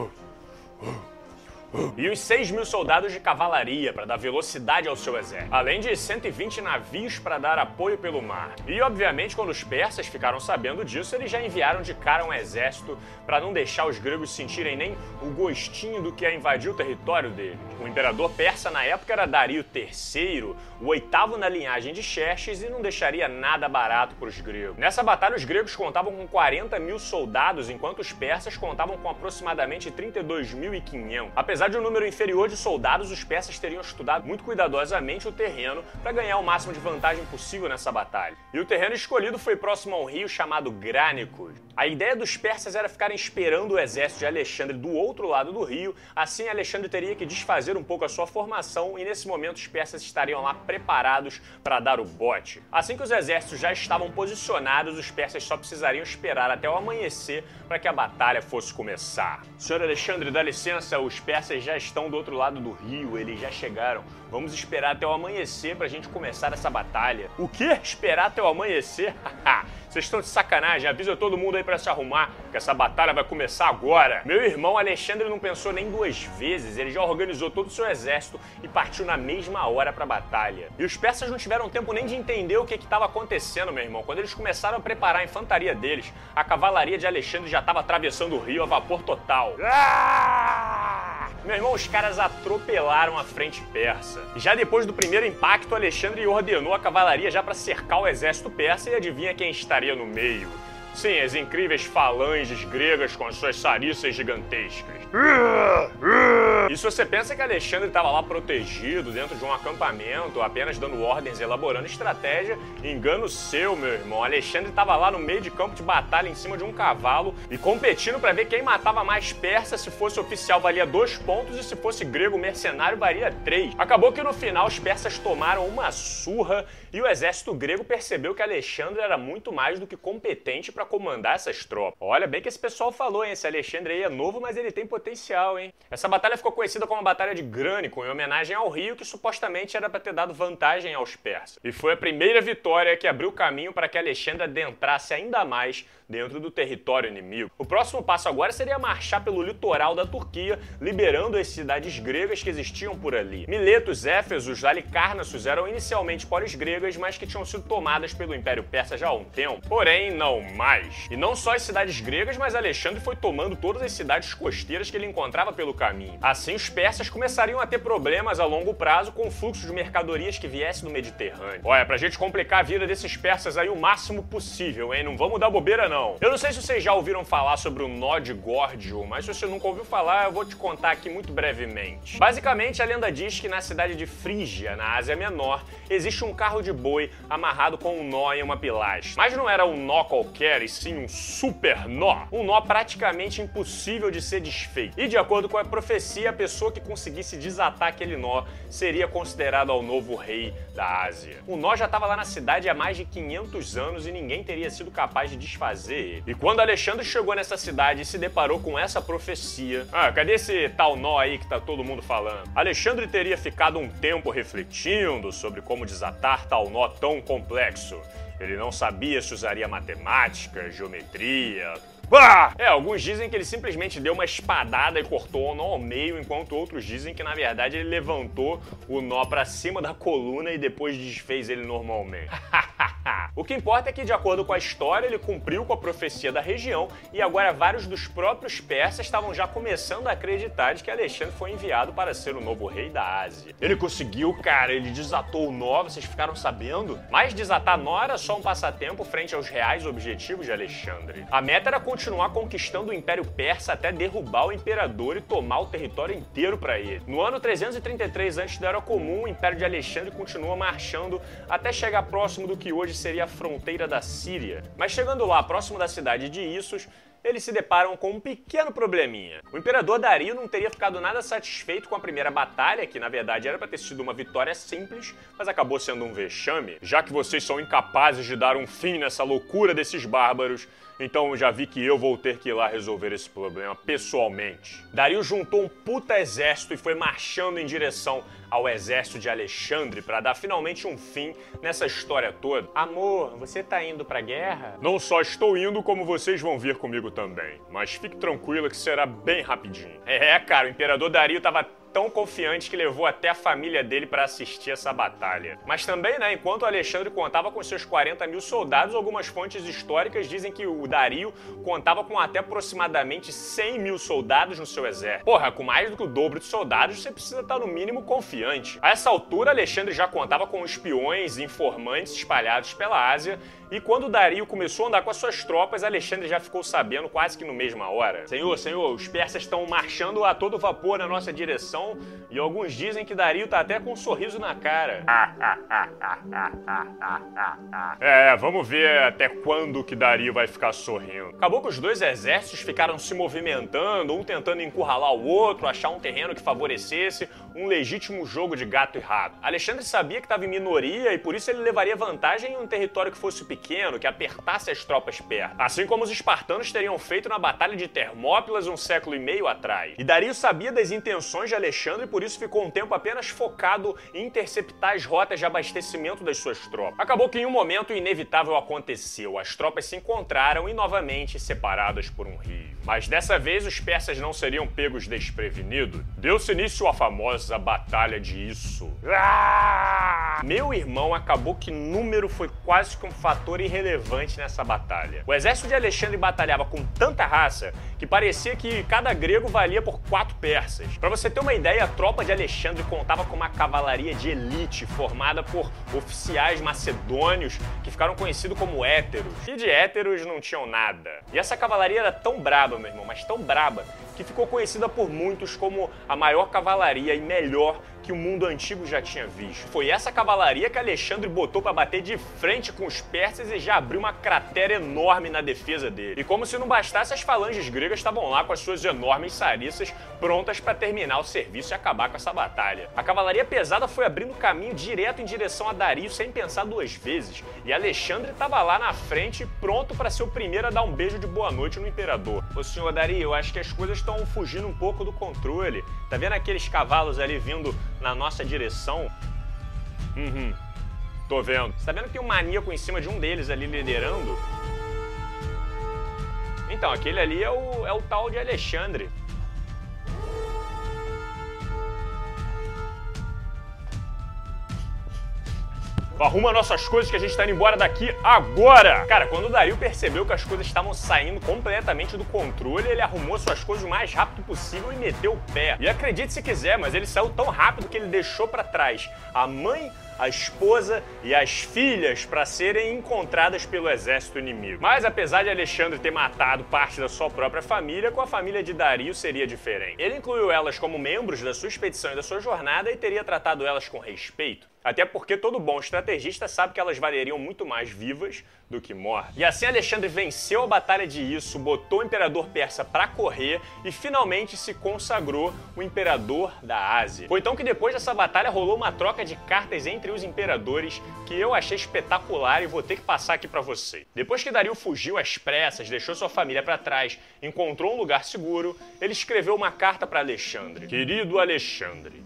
E os 6 mil soldados de cavalaria para dar velocidade ao seu exército, além de 120 navios para dar apoio pelo mar. E obviamente, quando os persas ficaram sabendo disso, eles já enviaram de cara um exército para não deixar os gregos sentirem nem o gostinho do que é invadir o território deles. O imperador persa na época era Dario III, o oitavo na linhagem de Xerxes e não deixaria nada barato para os gregos. Nessa batalha, os gregos contavam com 40 mil soldados, enquanto os persas contavam com aproximadamente 32.500. Apesar de um número inferior de soldados, os persas teriam estudado muito cuidadosamente o terreno para ganhar o máximo de vantagem possível nessa batalha. E o terreno escolhido foi próximo a um rio chamado Grânicos. A ideia dos persas era ficarem esperando o exército de Alexandre do outro lado do rio, assim Alexandre teria que desfazer um pouco a sua formação e nesse momento os persas estariam lá preparados para dar o bote. Assim que os exércitos já estavam posicionados, os persas só precisariam esperar até o amanhecer para que a batalha fosse começar. Senhor Alexandre, dá licença, os persas já estão do outro lado do rio, eles já chegaram. Vamos esperar até o amanhecer para a gente começar essa batalha. O quê? Esperar até o amanhecer? Vocês estão de sacanagem, avisa todo mundo aí para se arrumar, que essa batalha vai começar agora. Meu irmão Alexandre não pensou nem duas vezes, ele já organizou todo o seu exército e partiu na mesma hora para a batalha. E os persas não tiveram tempo nem de entender o que estava acontecendo, meu irmão. Quando eles começaram a preparar a infantaria deles, a cavalaria de Alexandre já estava atravessando o rio a vapor total. Ah! Meu irmão, os caras atropelaram a frente persa. Já depois do primeiro impacto, Alexandre ordenou a cavalaria já para cercar o exército persa e adivinha quem estaria no meio? Sim, as incríveis falanges gregas com as suas sariças gigantescas. E se você pensa que Alexandre estava lá protegido dentro de um acampamento, apenas dando ordens, elaborando estratégia, engano seu, meu irmão. Alexandre estava lá no meio de campo de batalha em cima de um cavalo e competindo para ver quem matava mais persa. Se fosse oficial, valia dois pontos e se fosse grego mercenário, valia três. Acabou que no final os persas tomaram uma surra e o exército grego percebeu que Alexandre era muito mais do que competente para comandar essas tropas. Olha bem que esse pessoal falou, hein? Esse Alexandre aí é novo, mas ele tem potencial, hein? Essa batalha ficou conhecida como a Batalha de Grânico, em homenagem ao rio que supostamente era para ter dado vantagem aos persas. E foi a primeira vitória que abriu caminho para que Alexandre adentrasse ainda mais dentro do território inimigo. O próximo passo agora seria marchar pelo litoral da Turquia, liberando as cidades gregas que existiam por ali. Miletos, Éfesos, Alicarnassos eram inicialmente polis gregas, mas que tinham sido tomadas pelo Império Persa já há um tempo. Porém, não mais. E não só as cidades gregas, mas Alexandre foi tomando todas as cidades costeiras que ele encontrava pelo caminho. Assim, os persas começariam a ter problemas a longo prazo com o fluxo de mercadorias que viesse do Mediterrâneo. Olha, pra gente complicar a vida desses persas aí o máximo possível, hein? Não vamos dar bobeira não. Eu não sei se vocês já ouviram falar sobre o nó Górdio, mas se você nunca ouviu falar, eu vou te contar aqui muito brevemente. Basicamente, a lenda diz que na cidade de Frígia, na Ásia Menor, existe um carro de boi amarrado com um nó em uma pilastra. Mas não era um nó qualquer, e sim um super nó. Um nó praticamente impossível de ser desfeito. E de acordo com a profecia, a pessoa que conseguisse desatar aquele nó seria considerado o novo rei da Ásia. O nó já estava lá na cidade há mais de 500 anos e ninguém teria sido capaz de desfazer fazer ele. E quando Alexandre chegou nessa cidade e se deparou com essa profecia, ah, cadê esse tal nó aí que tá todo mundo falando? Alexandre teria ficado um tempo refletindo sobre como desatar tal nó tão complexo. Ele não sabia se usaria matemática, geometria, bah! É, alguns dizem que ele simplesmente deu uma espadada e cortou o nó ao meio, enquanto outros dizem que na verdade ele levantou o nó para cima da coluna e depois desfez ele normalmente. o que importa é que, de acordo com a história, ele cumpriu com a profecia da região e agora vários dos próprios persas estavam já começando a acreditar de que Alexandre foi enviado para ser o novo rei da Ásia. Ele conseguiu, cara, ele desatou o nó, vocês ficaram sabendo? Mas desatar nó era só um passatempo frente aos reais objetivos de Alexandre. A meta era continuar conquistando o Império Persa até derrubar o imperador e tomar o território inteiro para ele. No ano 333 a.C. da Era Comum, o Império de Alexandre continua marchando até chegar próximo do que hoje seria a fronteira da Síria. Mas chegando lá, próximo da cidade de Issos, eles se deparam com um pequeno probleminha. O imperador Dario não teria ficado nada satisfeito com a primeira batalha, que na verdade era para ter sido uma vitória simples, mas acabou sendo um vexame. Já que vocês são incapazes de dar um fim nessa loucura desses bárbaros, então já vi que eu vou ter que ir lá resolver esse problema pessoalmente. Dario juntou um puta exército e foi marchando em direção ao exército de Alexandre para dar finalmente um fim nessa história toda. Amor, você tá indo pra guerra? Não só estou indo, como vocês vão vir comigo também. Mas fique tranquila que será bem rapidinho. É, cara, o imperador Dario tava tão confiante que levou até a família dele para assistir essa batalha. Mas também, né, enquanto Alexandre contava com seus 40 mil soldados, algumas fontes históricas dizem que o Dario contava com até aproximadamente 100 mil soldados no seu exército. Porra, com mais do que o dobro de soldados, você precisa estar no mínimo confiante. A essa altura, Alexandre já contava com espiões e informantes espalhados pela Ásia e quando Dario começou a andar com as suas tropas, Alexandre já ficou sabendo quase que no mesma hora. Senhor, senhor, os persas estão marchando a todo vapor na nossa direção e alguns dizem que Dario tá até com um sorriso na cara. é, vamos ver até quando que Dario vai ficar sorrindo. Acabou que os dois exércitos ficaram se movimentando, um tentando encurralar o outro, achar um terreno que favorecesse um legítimo jogo de gato e rato. Alexandre sabia que estava em minoria e por isso ele levaria vantagem em um território que fosse pequeno que apertasse as tropas perto, assim como os espartanos teriam feito na Batalha de Termópilas um século e meio atrás. E Dario sabia das intenções de Alexandre e por isso ficou um tempo apenas focado em interceptar as rotas de abastecimento das suas tropas. Acabou que em um momento inevitável aconteceu, as tropas se encontraram e novamente separadas por um rio. Mas dessa vez os persas não seriam pegos desprevenidos. Deu-se início à famosa Batalha de Isso. Ah! Meu irmão acabou que número foi quase que um fator irrelevante nessa batalha. O exército de Alexandre batalhava com tanta raça que parecia que cada grego valia por quatro persas. Para você ter uma ideia, a tropa de Alexandre contava com uma cavalaria de elite formada por oficiais macedônios que ficaram conhecidos como héteros. E de héteros não tinham nada. E essa cavalaria era tão braba, meu irmão, mas tão braba, que ficou conhecida por muitos como a maior cavalaria e melhor que o mundo antigo já tinha visto. Foi essa cavalaria que Alexandre botou para bater de frente com os persas e já abriu uma cratera enorme na defesa dele. E como se não bastasse, as falanges gregas estavam lá com as suas enormes sariças prontas para terminar o serviço e acabar com essa batalha. A cavalaria pesada foi abrindo caminho direto em direção a Dario sem pensar duas vezes, e Alexandre estava lá na frente pronto para ser o primeiro a dar um beijo de boa noite no imperador. Ô senhor Dario, eu acho que as coisas estão fugindo um pouco do controle. Tá vendo aqueles cavalos ali vindo na nossa direção. Uhum. Tô vendo. Você tá vendo que tem um maníaco em cima de um deles ali liderando? Então, aquele ali é o, é o tal de Alexandre. Arruma nossas coisas que a gente tá indo embora daqui agora! Cara, quando o Dario percebeu que as coisas estavam saindo completamente do controle, ele arrumou suas coisas o mais rápido possível e meteu o pé. E acredite se quiser, mas ele saiu tão rápido que ele deixou para trás a mãe, a esposa e as filhas para serem encontradas pelo exército inimigo. Mas apesar de Alexandre ter matado parte da sua própria família, com a família de Dario seria diferente. Ele incluiu elas como membros da sua expedição e da sua jornada e teria tratado elas com respeito. Até porque todo bom estrategista sabe que elas valeriam muito mais vivas do que mortas. E assim Alexandre venceu a batalha de Isso, botou o imperador persa para correr e finalmente se consagrou o imperador da Ásia. Foi então que depois dessa batalha rolou uma troca de cartas entre os imperadores que eu achei espetacular e vou ter que passar aqui para você. Depois que Dario fugiu às pressas, deixou sua família para trás, encontrou um lugar seguro, ele escreveu uma carta para Alexandre. Querido Alexandre,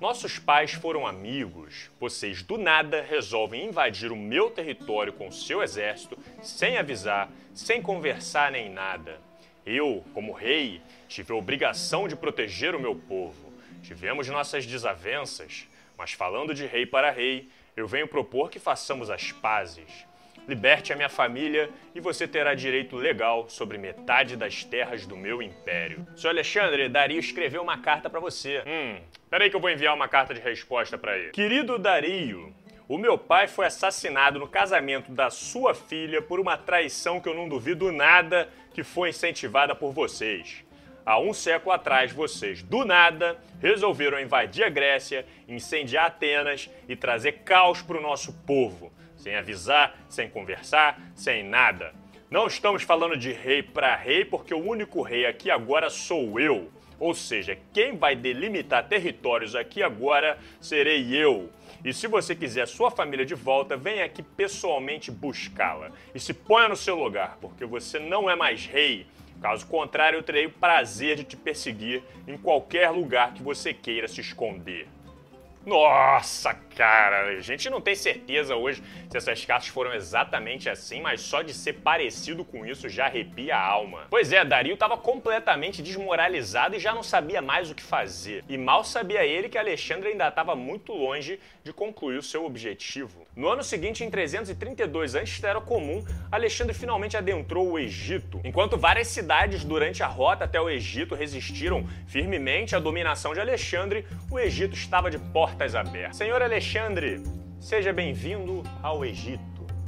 nossos pais foram amigos. Vocês do nada resolvem invadir o meu território com seu exército, sem avisar, sem conversar nem nada. Eu, como rei, tive a obrigação de proteger o meu povo. Tivemos nossas desavenças, mas falando de rei para rei, eu venho propor que façamos as pazes liberte a minha família e você terá direito legal sobre metade das terras do meu império. Senhor Alexandre, Dario escreveu uma carta para você. Hum, peraí que eu vou enviar uma carta de resposta para ele. Querido Dario, o meu pai foi assassinado no casamento da sua filha por uma traição que eu não duvido nada que foi incentivada por vocês. Há um século atrás, vocês, do nada, resolveram invadir a Grécia, incendiar Atenas e trazer caos para o nosso povo sem avisar, sem conversar, sem nada. Não estamos falando de rei para rei, porque o único rei aqui agora sou eu. Ou seja, quem vai delimitar territórios aqui agora serei eu. E se você quiser sua família de volta, venha aqui pessoalmente buscá-la. E se ponha no seu lugar, porque você não é mais rei. Caso contrário, eu terei o prazer de te perseguir em qualquer lugar que você queira se esconder. Nossa, cara, a gente não tem certeza hoje se essas cartas foram exatamente assim, mas só de ser parecido com isso já arrepia a alma. Pois é, Dario estava completamente desmoralizado e já não sabia mais o que fazer. E mal sabia ele que Alexandre ainda estava muito longe de concluir o seu objetivo. No ano seguinte, em 332 antes da Era Comum, Alexandre finalmente adentrou o Egito. Enquanto várias cidades durante a rota até o Egito resistiram firmemente à dominação de Alexandre, o Egito estava de portas abertas. Senhor Alexandre, seja bem-vindo ao Egito.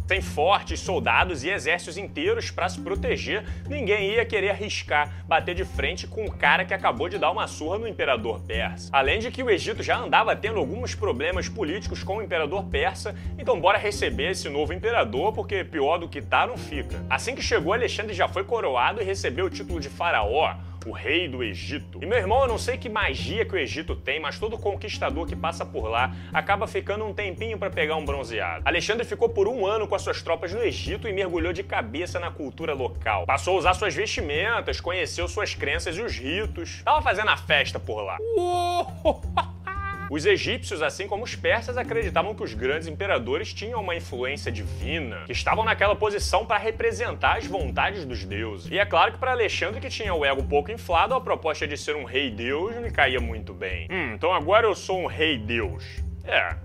Sem fortes soldados e exércitos inteiros para se proteger, ninguém ia querer arriscar bater de frente com o cara que acabou de dar uma surra no imperador persa. Além de que o Egito já andava tendo alguns problemas políticos com o imperador persa, então bora receber esse novo imperador, porque pior do que tá não fica. Assim que chegou, Alexandre já foi coroado e recebeu o título de faraó, o rei do Egito. E meu irmão, eu não sei que magia que o Egito tem, mas todo conquistador que passa por lá acaba ficando um tempinho para pegar um bronzeado. Alexandre ficou por um ano com as suas tropas no Egito e mergulhou de cabeça na cultura local. Passou a usar suas vestimentas, conheceu suas crenças e os ritos. Tava fazendo a festa por lá. Os egípcios, assim como os persas, acreditavam que os grandes imperadores tinham uma influência divina, que estavam naquela posição para representar as vontades dos deuses. E é claro que para Alexandre, que tinha o ego pouco inflado, a proposta de ser um rei-deus me caía muito bem. Hum, então agora eu sou um rei-deus. É,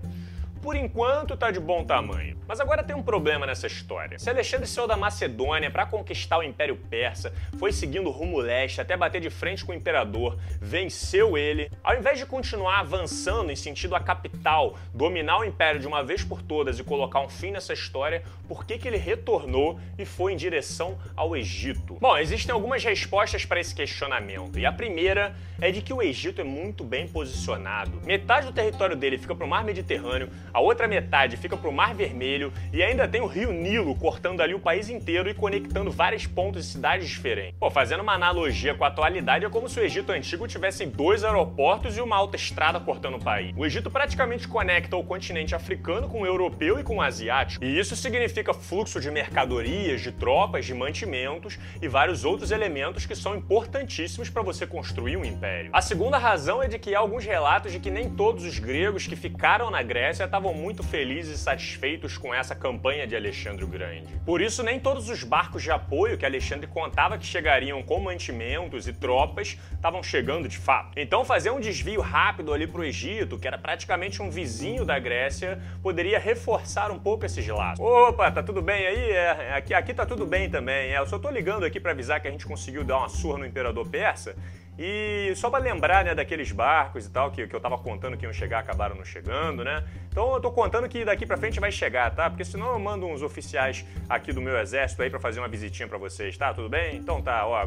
por enquanto tá de bom tamanho. Mas agora tem um problema nessa história. Se Alexandre saiu da Macedônia para conquistar o Império Persa, foi seguindo rumo leste até bater de frente com o imperador, venceu ele, ao invés de continuar avançando em sentido à capital, dominar o império de uma vez por todas e colocar um fim nessa história, por que, que ele retornou e foi em direção ao Egito? Bom, existem algumas respostas para esse questionamento. E a primeira é de que o Egito é muito bem posicionado. Metade do território dele fica para o mar Mediterrâneo, a outra metade fica para o Mar Vermelho e ainda tem o Rio Nilo cortando ali o país inteiro e conectando vários pontos e cidades diferentes. Pô, fazendo uma analogia com a atualidade, é como se o Egito antigo tivesse dois aeroportos e uma autoestrada cortando o país. O Egito praticamente conecta o continente africano com o europeu e com o asiático, e isso significa fluxo de mercadorias, de tropas, de mantimentos e vários outros elementos que são importantíssimos para você construir um império. A segunda razão é de que há alguns relatos de que nem todos os gregos que ficaram na Grécia estavam estavam muito felizes e satisfeitos com essa campanha de Alexandre o Grande. Por isso, nem todos os barcos de apoio que Alexandre contava que chegariam com mantimentos e tropas estavam chegando de fato. Então, fazer um desvio rápido ali para o Egito, que era praticamente um vizinho da Grécia, poderia reforçar um pouco esses laços. Opa, tá tudo bem aí? É, aqui, aqui tá tudo bem também. É, eu só tô ligando aqui para avisar que a gente conseguiu dar uma surra no imperador persa e só para lembrar, né, daqueles barcos e tal que, que eu tava contando que iam chegar, acabaram não chegando, né? Então eu tô contando que daqui para frente vai chegar, tá? Porque senão eu mando uns oficiais aqui do meu exército aí para fazer uma visitinha para vocês, tá? Tudo bem? Então tá, ó,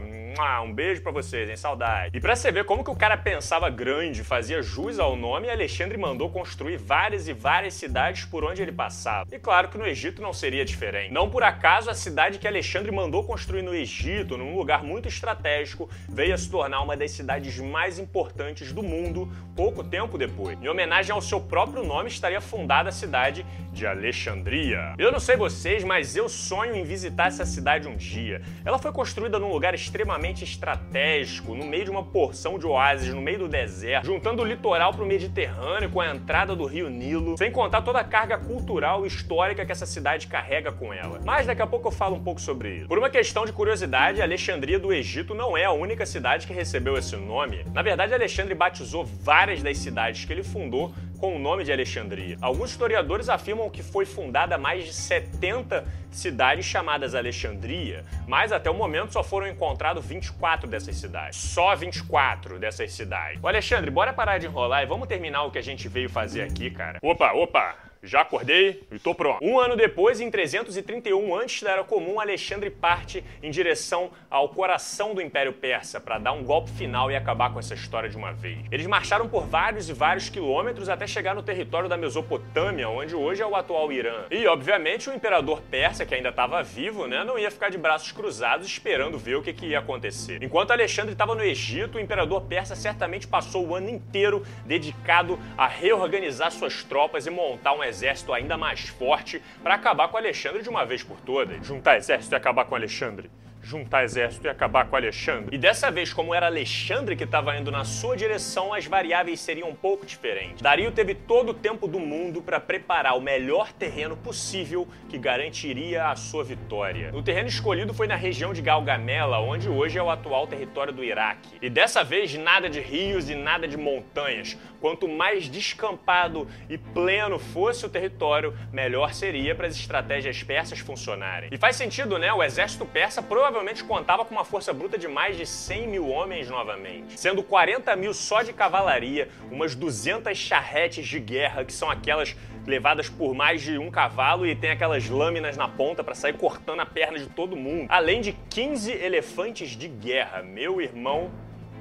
um beijo para vocês, hein? Saudade. E para você ver como que o cara pensava grande, fazia jus ao nome, Alexandre mandou construir várias e várias cidades por onde ele passava. E claro que no Egito não seria diferente. Não por acaso a cidade que Alexandre mandou construir no Egito, num lugar muito estratégico, veio a se tornar uma das cidades mais importantes do mundo pouco tempo depois. Em homenagem ao seu próprio nome, estaria fundada a cidade de Alexandria. Eu não sei vocês, mas eu sonho em visitar essa cidade um dia. Ela foi construída num lugar extremamente estratégico, no meio de uma porção de oásis, no meio do deserto, juntando o litoral para o Mediterrâneo com a entrada do rio Nilo, sem contar toda a carga cultural e histórica que essa cidade carrega com ela. Mas daqui a pouco eu falo um pouco sobre isso. Por uma questão de curiosidade, Alexandria do Egito não é a única cidade que recebeu esse nome, na verdade Alexandre batizou várias das cidades que ele fundou com o nome de Alexandria. Alguns historiadores afirmam que foi fundada mais de 70 cidades chamadas Alexandria, mas até o momento só foram encontrados 24 dessas cidades. Só 24 dessas cidades. Ô Alexandre, bora parar de enrolar e vamos terminar o que a gente veio fazer aqui, cara. Opa, opa! Já acordei e tô pronto. Um ano depois, em 331 antes da Era Comum, Alexandre parte em direção ao coração do Império Persa para dar um golpe final e acabar com essa história de uma vez. Eles marcharam por vários e vários quilômetros até chegar no território da Mesopotâmia, onde hoje é o atual Irã. E, obviamente, o imperador persa, que ainda estava vivo, né, não ia ficar de braços cruzados esperando ver o que, que ia acontecer. Enquanto Alexandre estava no Egito, o imperador persa certamente passou o ano inteiro dedicado a reorganizar suas tropas e montar um exército ainda mais forte para acabar com Alexandre de uma vez por todas. Juntar exército e acabar com Alexandre juntar exército e acabar com Alexandre. E dessa vez, como era Alexandre que estava indo na sua direção, as variáveis seriam um pouco diferentes. Dario teve todo o tempo do mundo para preparar o melhor terreno possível que garantiria a sua vitória. O terreno escolhido foi na região de Galgamela, onde hoje é o atual território do Iraque. E dessa vez, nada de rios e nada de montanhas. Quanto mais descampado e pleno fosse o território, melhor seria para as estratégias persas funcionarem. E faz sentido, né? O exército persa provavelmente provavelmente contava com uma força bruta de mais de 100 mil homens novamente, sendo 40 mil só de cavalaria, umas 200 charretes de guerra, que são aquelas levadas por mais de um cavalo e tem aquelas lâminas na ponta para sair cortando a perna de todo mundo, além de 15 elefantes de guerra. Meu irmão,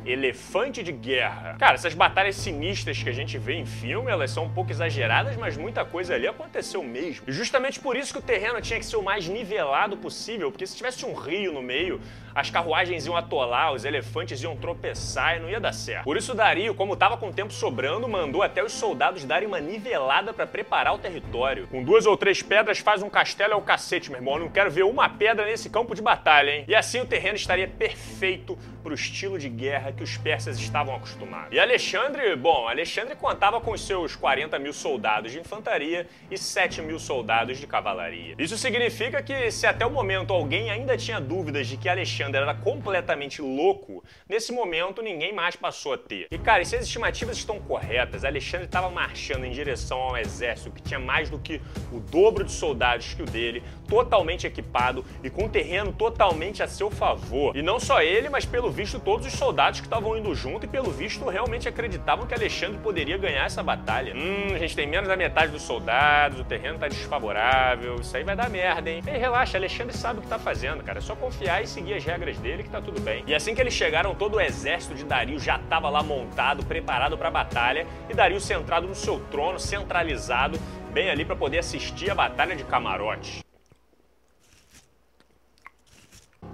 elefante de guerra. Cara, essas batalhas sinistras que a gente vê em filme, elas são um pouco exageradas, mas muita coisa ali aconteceu mesmo. E justamente por isso que o terreno tinha que ser o mais nivelado possível, porque se tivesse um rio no meio, as carruagens iam atolar, os elefantes iam tropeçar e não ia dar certo. Por isso Dario, como estava com tempo sobrando, mandou até os soldados darem uma nivelada para preparar o território. Com duas ou três pedras faz um castelo é o cacete, meu irmão. Eu não quero ver uma pedra nesse campo de batalha, hein? E assim o terreno estaria perfeito para o estilo de guerra que os persas estavam acostumados. E Alexandre, bom, Alexandre contava com seus 40 mil soldados de infantaria e 7 mil soldados de cavalaria. Isso significa que se até o momento alguém ainda tinha dúvidas de que Alexandre era completamente louco, nesse momento ninguém mais passou a ter. E cara, se as estimativas estão corretas, Alexandre estava marchando em direção a um exército que tinha mais do que o dobro de soldados que o dele, totalmente equipado e com terreno totalmente a seu favor. E não só ele, mas pelo visto todos os soldados que estavam indo junto e pelo visto realmente acreditavam que Alexandre poderia ganhar essa batalha. Hum, a gente tem menos da metade dos soldados, o terreno tá desfavorável, isso aí vai dar merda, hein? Ei, relaxa, Alexandre sabe o que tá fazendo, cara. É só confiar e seguir as regras dele que tá tudo bem. E assim que eles chegaram, todo o exército de Dario já estava lá montado, preparado para a batalha, e Dario centrado no seu trono, centralizado, bem ali para poder assistir a batalha de camarote.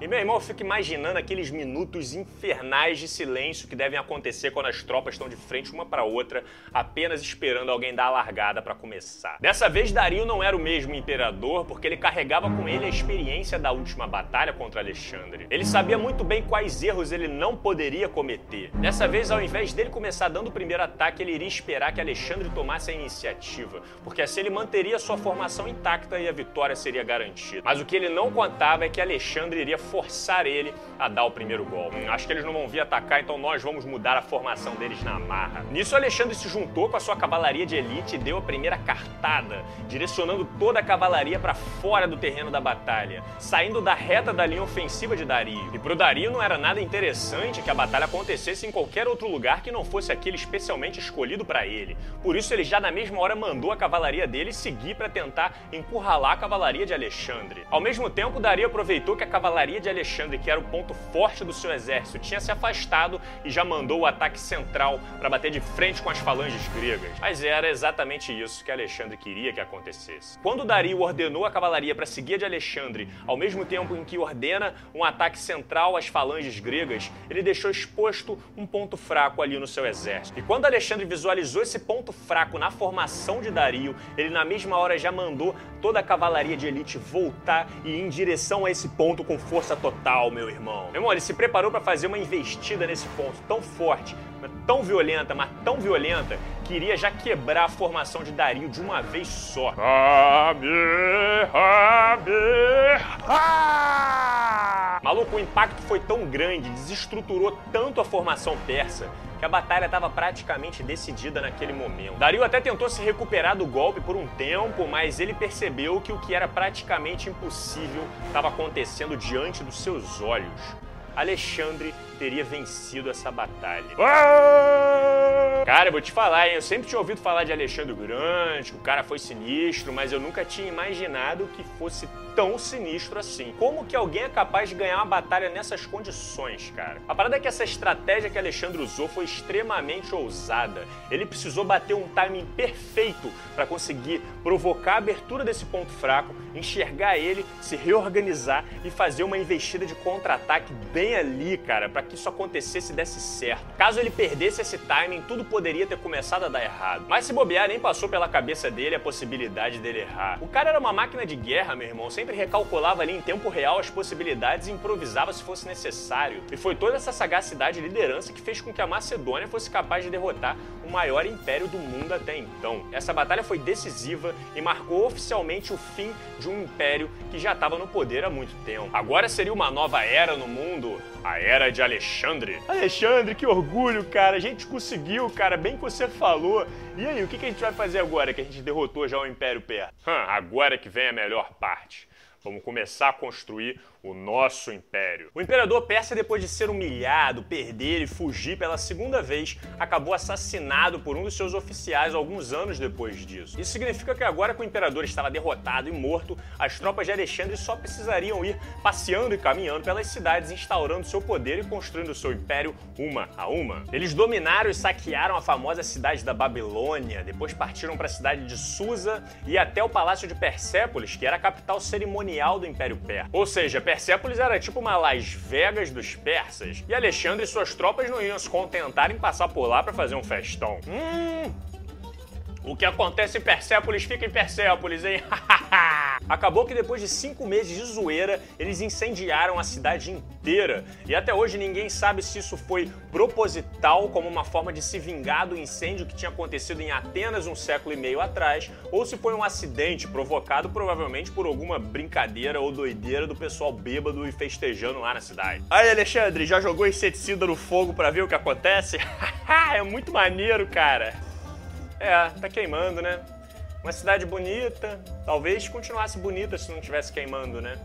E meu irmão, eu fico imaginando aqueles minutos infernais de silêncio que devem acontecer quando as tropas estão de frente uma para outra, apenas esperando alguém dar a largada para começar. Dessa vez, Dario não era o mesmo imperador, porque ele carregava com ele a experiência da última batalha contra Alexandre. Ele sabia muito bem quais erros ele não poderia cometer. Dessa vez, ao invés dele começar dando o primeiro ataque, ele iria esperar que Alexandre tomasse a iniciativa, porque assim ele manteria sua formação intacta e a vitória seria garantida. Mas o que ele não contava é que Alexandre iria forçar ele a dar o primeiro golpe. Hum, acho que eles não vão vir atacar, então nós vamos mudar a formação deles na marra. Nisso, Alexandre se juntou com a sua cavalaria de elite e deu a primeira cartada, direcionando toda a cavalaria para fora do terreno da batalha, saindo da reta da linha ofensiva de Dario. E pro Dario não era nada interessante que a batalha acontecesse em qualquer outro lugar que não fosse aquele especialmente escolhido para ele. Por isso, ele já na mesma hora mandou a cavalaria dele seguir para tentar encurralar a cavalaria de Alexandre. Ao mesmo tempo, Dario aproveitou que a cavalaria de Alexandre, que era o ponto forte do seu exército, tinha se afastado e já mandou o ataque central para bater de frente com as falanges gregas. Mas era exatamente isso que Alexandre queria que acontecesse. Quando Dario ordenou a cavalaria para seguir de Alexandre, ao mesmo tempo em que ordena um ataque central às falanges gregas, ele deixou exposto um ponto fraco ali no seu exército. E quando Alexandre visualizou esse ponto fraco na formação de Dario, ele na mesma hora já mandou toda a cavalaria de elite voltar e ir em direção a esse ponto com força força total, meu irmão. Meu irmão, ele se preparou para fazer uma investida nesse ponto tão forte, tão violenta, mas tão violenta, que iria já quebrar a formação de Dario de uma vez só. Maluco, o impacto foi tão grande, desestruturou tanto a formação persa, que a batalha estava praticamente decidida naquele momento. Dario até tentou se recuperar do golpe por um tempo, mas ele percebeu que o que era praticamente impossível estava acontecendo diante dos seus olhos. Alexandre teria vencido essa batalha. Cara, eu vou te falar, hein? Eu sempre tinha ouvido falar de Alexandre Grande, que o cara foi sinistro, mas eu nunca tinha imaginado que fosse tão sinistro assim. Como que alguém é capaz de ganhar uma batalha nessas condições, cara? A parada é que essa estratégia que Alexandre usou foi extremamente ousada. Ele precisou bater um timing perfeito para conseguir provocar a abertura desse ponto fraco, enxergar ele, se reorganizar e fazer uma investida de contra-ataque bem ali, cara, para que isso acontecesse e desse certo. Caso ele perdesse esse timing, tudo poderia ter começado a dar errado. Mas se bobear, nem passou pela cabeça dele a possibilidade dele errar. O cara era uma máquina de guerra, meu irmão, sempre recalculava ali em tempo real as possibilidades e improvisava se fosse necessário. E foi toda essa sagacidade e liderança que fez com que a Macedônia fosse capaz de derrotar o maior império do mundo até então. Essa batalha foi decisiva e marcou oficialmente o fim de um império que já estava no poder há muito tempo. Agora seria uma nova era no mundo, a era de Alexandre. Alexandre, que orgulho, cara. A gente conseguiu, cara, bem que você falou. E aí, o que a gente vai fazer agora que a gente derrotou já o Império Persa? Hum, agora que vem a melhor parte. Vamos começar a construir o nosso império. O imperador persa, depois de ser humilhado, perder e fugir pela segunda vez, acabou assassinado por um dos seus oficiais alguns anos depois disso. Isso significa que agora que o imperador estava derrotado e morto, as tropas de Alexandre só precisariam ir passeando e caminhando pelas cidades, instaurando seu poder e construindo seu império uma a uma. Eles dominaram e saquearam a famosa cidade da Babilônia, depois partiram para a cidade de Susa e até o palácio de Persépolis, que era a capital cerimonial do Império Persa. Ou seja, Persépolis era tipo uma Las Vegas dos persas, e Alexandre e suas tropas não iam se contentar em passar por lá para fazer um festão. Hum, o que acontece em Persépolis fica em Persépolis, hein? Acabou que depois de cinco meses de zoeira, eles incendiaram a cidade inteira. E até hoje ninguém sabe se isso foi proposital, como uma forma de se vingar do incêndio que tinha acontecido em Atenas um século e meio atrás, ou se foi um acidente provocado provavelmente por alguma brincadeira ou doideira do pessoal bêbado e festejando lá na cidade. Aí, Alexandre, já jogou inseticida no fogo para ver o que acontece? é muito maneiro, cara. É, tá queimando, né? Uma cidade bonita, talvez continuasse bonita se não tivesse queimando, né?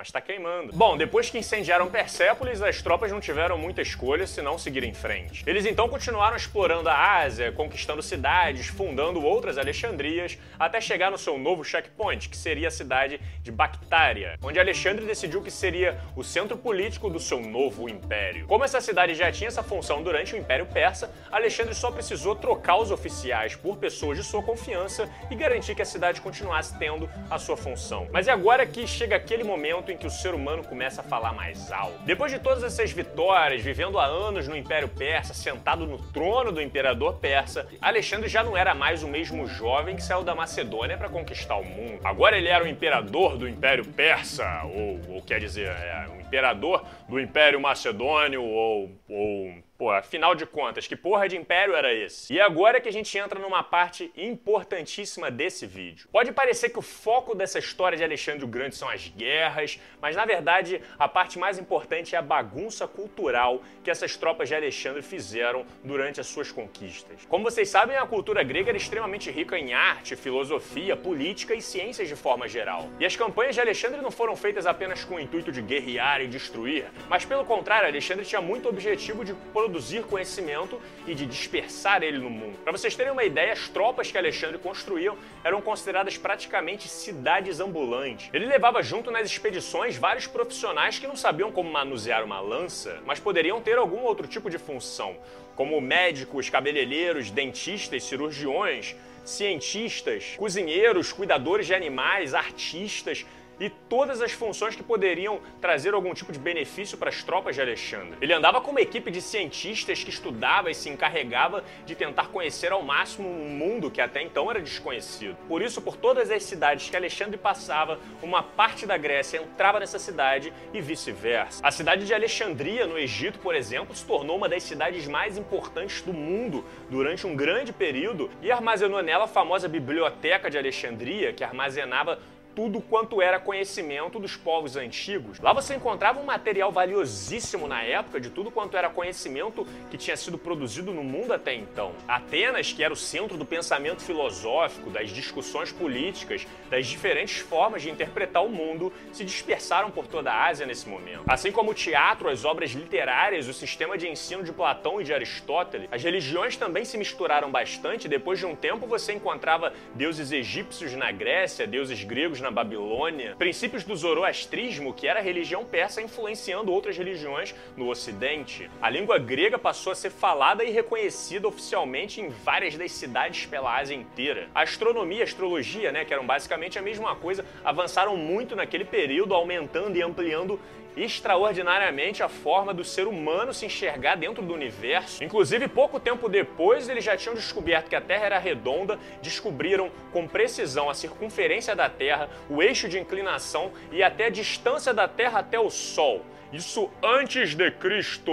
Mas está queimando. Bom, depois que incendiaram Persépolis, as tropas não tiveram muita escolha senão seguir em frente. Eles então continuaram explorando a Ásia, conquistando cidades, fundando outras Alexandrias, até chegar no seu novo checkpoint, que seria a cidade de Bactária, onde Alexandre decidiu que seria o centro político do seu novo império. Como essa cidade já tinha essa função durante o Império Persa, Alexandre só precisou trocar os oficiais por pessoas de sua confiança e garantir que a cidade continuasse tendo a sua função. Mas é agora que chega aquele momento momento em que o ser humano começa a falar mais alto. Depois de todas essas vitórias, vivendo há anos no Império Persa, sentado no trono do imperador persa, Alexandre já não era mais o mesmo jovem que saiu da Macedônia para conquistar o mundo. Agora ele era o imperador do Império Persa, ou, ou quer dizer, é, o imperador do Império Macedônio, ou, ou Pô, afinal de contas, que porra de império era esse? E agora é que a gente entra numa parte importantíssima desse vídeo. Pode parecer que o foco dessa história de Alexandre o Grande são as guerras, mas na verdade a parte mais importante é a bagunça cultural que essas tropas de Alexandre fizeram durante as suas conquistas. Como vocês sabem, a cultura grega era extremamente rica em arte, filosofia, política e ciências de forma geral. E as campanhas de Alexandre não foram feitas apenas com o intuito de guerrear e destruir, mas pelo contrário, Alexandre tinha muito objetivo de produzir produzir conhecimento e de dispersar ele no mundo. Para vocês terem uma ideia, as tropas que Alexandre construía eram consideradas praticamente cidades ambulantes. Ele levava junto nas expedições vários profissionais que não sabiam como manusear uma lança, mas poderiam ter algum outro tipo de função, como médicos, cabeleireiros, dentistas, cirurgiões, cientistas, cozinheiros, cuidadores de animais, artistas, e todas as funções que poderiam trazer algum tipo de benefício para as tropas de Alexandre. Ele andava com uma equipe de cientistas que estudava e se encarregava de tentar conhecer ao máximo um mundo que até então era desconhecido. Por isso, por todas as cidades que Alexandre passava, uma parte da Grécia entrava nessa cidade e vice-versa. A cidade de Alexandria, no Egito, por exemplo, se tornou uma das cidades mais importantes do mundo durante um grande período e armazenou nela a famosa Biblioteca de Alexandria, que armazenava tudo quanto era conhecimento dos povos antigos. Lá você encontrava um material valiosíssimo na época de tudo quanto era conhecimento que tinha sido produzido no mundo até então. Atenas, que era o centro do pensamento filosófico, das discussões políticas, das diferentes formas de interpretar o mundo, se dispersaram por toda a Ásia nesse momento. Assim como o teatro, as obras literárias, o sistema de ensino de Platão e de Aristóteles, as religiões também se misturaram bastante. Depois de um tempo, você encontrava deuses egípcios na Grécia, deuses gregos na Babilônia, princípios do zoroastrismo, que era a religião persa influenciando outras religiões no Ocidente. A língua grega passou a ser falada e reconhecida oficialmente em várias das cidades pela Ásia inteira. A astronomia e astrologia, né, que eram basicamente a mesma coisa, avançaram muito naquele período, aumentando e ampliando extraordinariamente a forma do ser humano se enxergar dentro do universo. Inclusive, pouco tempo depois, eles já tinham descoberto que a Terra era redonda, descobriram com precisão a circunferência da Terra, o eixo de inclinação e até a distância da Terra até o Sol. Isso antes de Cristo,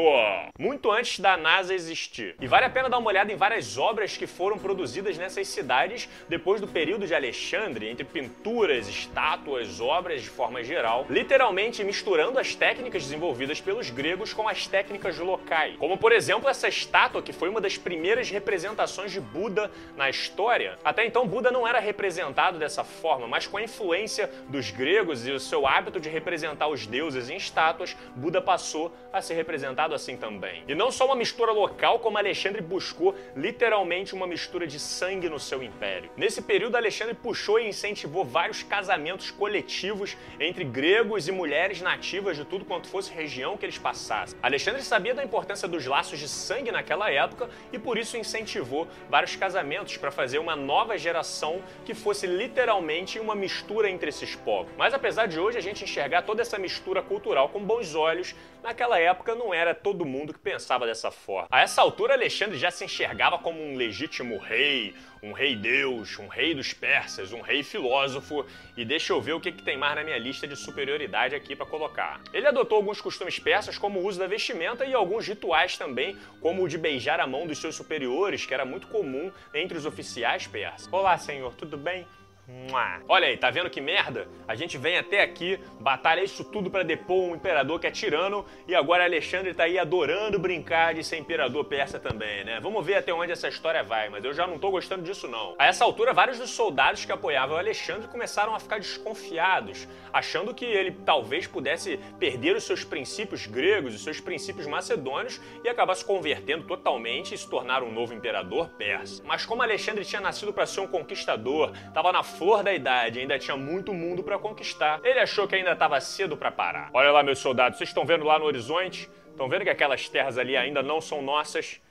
muito antes da NASA existir. E vale a pena dar uma olhada em várias obras que foram produzidas nessas cidades depois do período de Alexandre, entre pinturas, estátuas, obras de forma geral, literalmente misturando as técnicas desenvolvidas pelos gregos com as técnicas locais. Como por exemplo essa estátua que foi uma das primeiras representações de Buda na história. Até então Buda não era representado dessa forma, mas com a influência dos gregos e o seu hábito de representar os deuses em estátuas, Buda passou a ser representado assim também. E não só uma mistura local, como Alexandre buscou literalmente uma mistura de sangue no seu império. Nesse período, Alexandre puxou e incentivou vários casamentos coletivos entre gregos e mulheres nativas de tudo quanto fosse região que eles passassem. Alexandre sabia da importância dos laços de sangue naquela época e por isso incentivou vários casamentos para fazer uma nova geração que fosse literalmente uma mistura entre esses povos. Mas apesar de hoje a gente enxergar toda essa mistura cultural com bons olhos, naquela época não era todo mundo que pensava dessa forma. A essa altura, Alexandre já se enxergava como um legítimo rei, um rei deus, um rei dos persas, um rei filósofo, e deixa eu ver o que, que tem mais na minha lista de superioridade aqui para colocar. Ele adotou alguns costumes persas, como o uso da vestimenta, e alguns rituais também, como o de beijar a mão dos seus superiores, que era muito comum entre os oficiais persas. Olá, senhor, tudo bem? Olha aí, tá vendo que merda? A gente vem até aqui, batalha isso tudo para depor um imperador que é tirano e agora Alexandre tá aí adorando brincar de ser imperador persa também, né? Vamos ver até onde essa história vai, mas eu já não tô gostando disso não. A essa altura, vários dos soldados que apoiavam Alexandre começaram a ficar desconfiados, achando que ele talvez pudesse perder os seus princípios gregos, os seus princípios macedônios e acabar se convertendo totalmente e se tornar um novo imperador persa. Mas como Alexandre tinha nascido para ser um conquistador, tava na flor da idade, ainda tinha muito mundo para conquistar. Ele achou que ainda estava cedo para parar. Olha lá, meus soldados, vocês estão vendo lá no horizonte? Estão vendo que aquelas terras ali ainda não são nossas?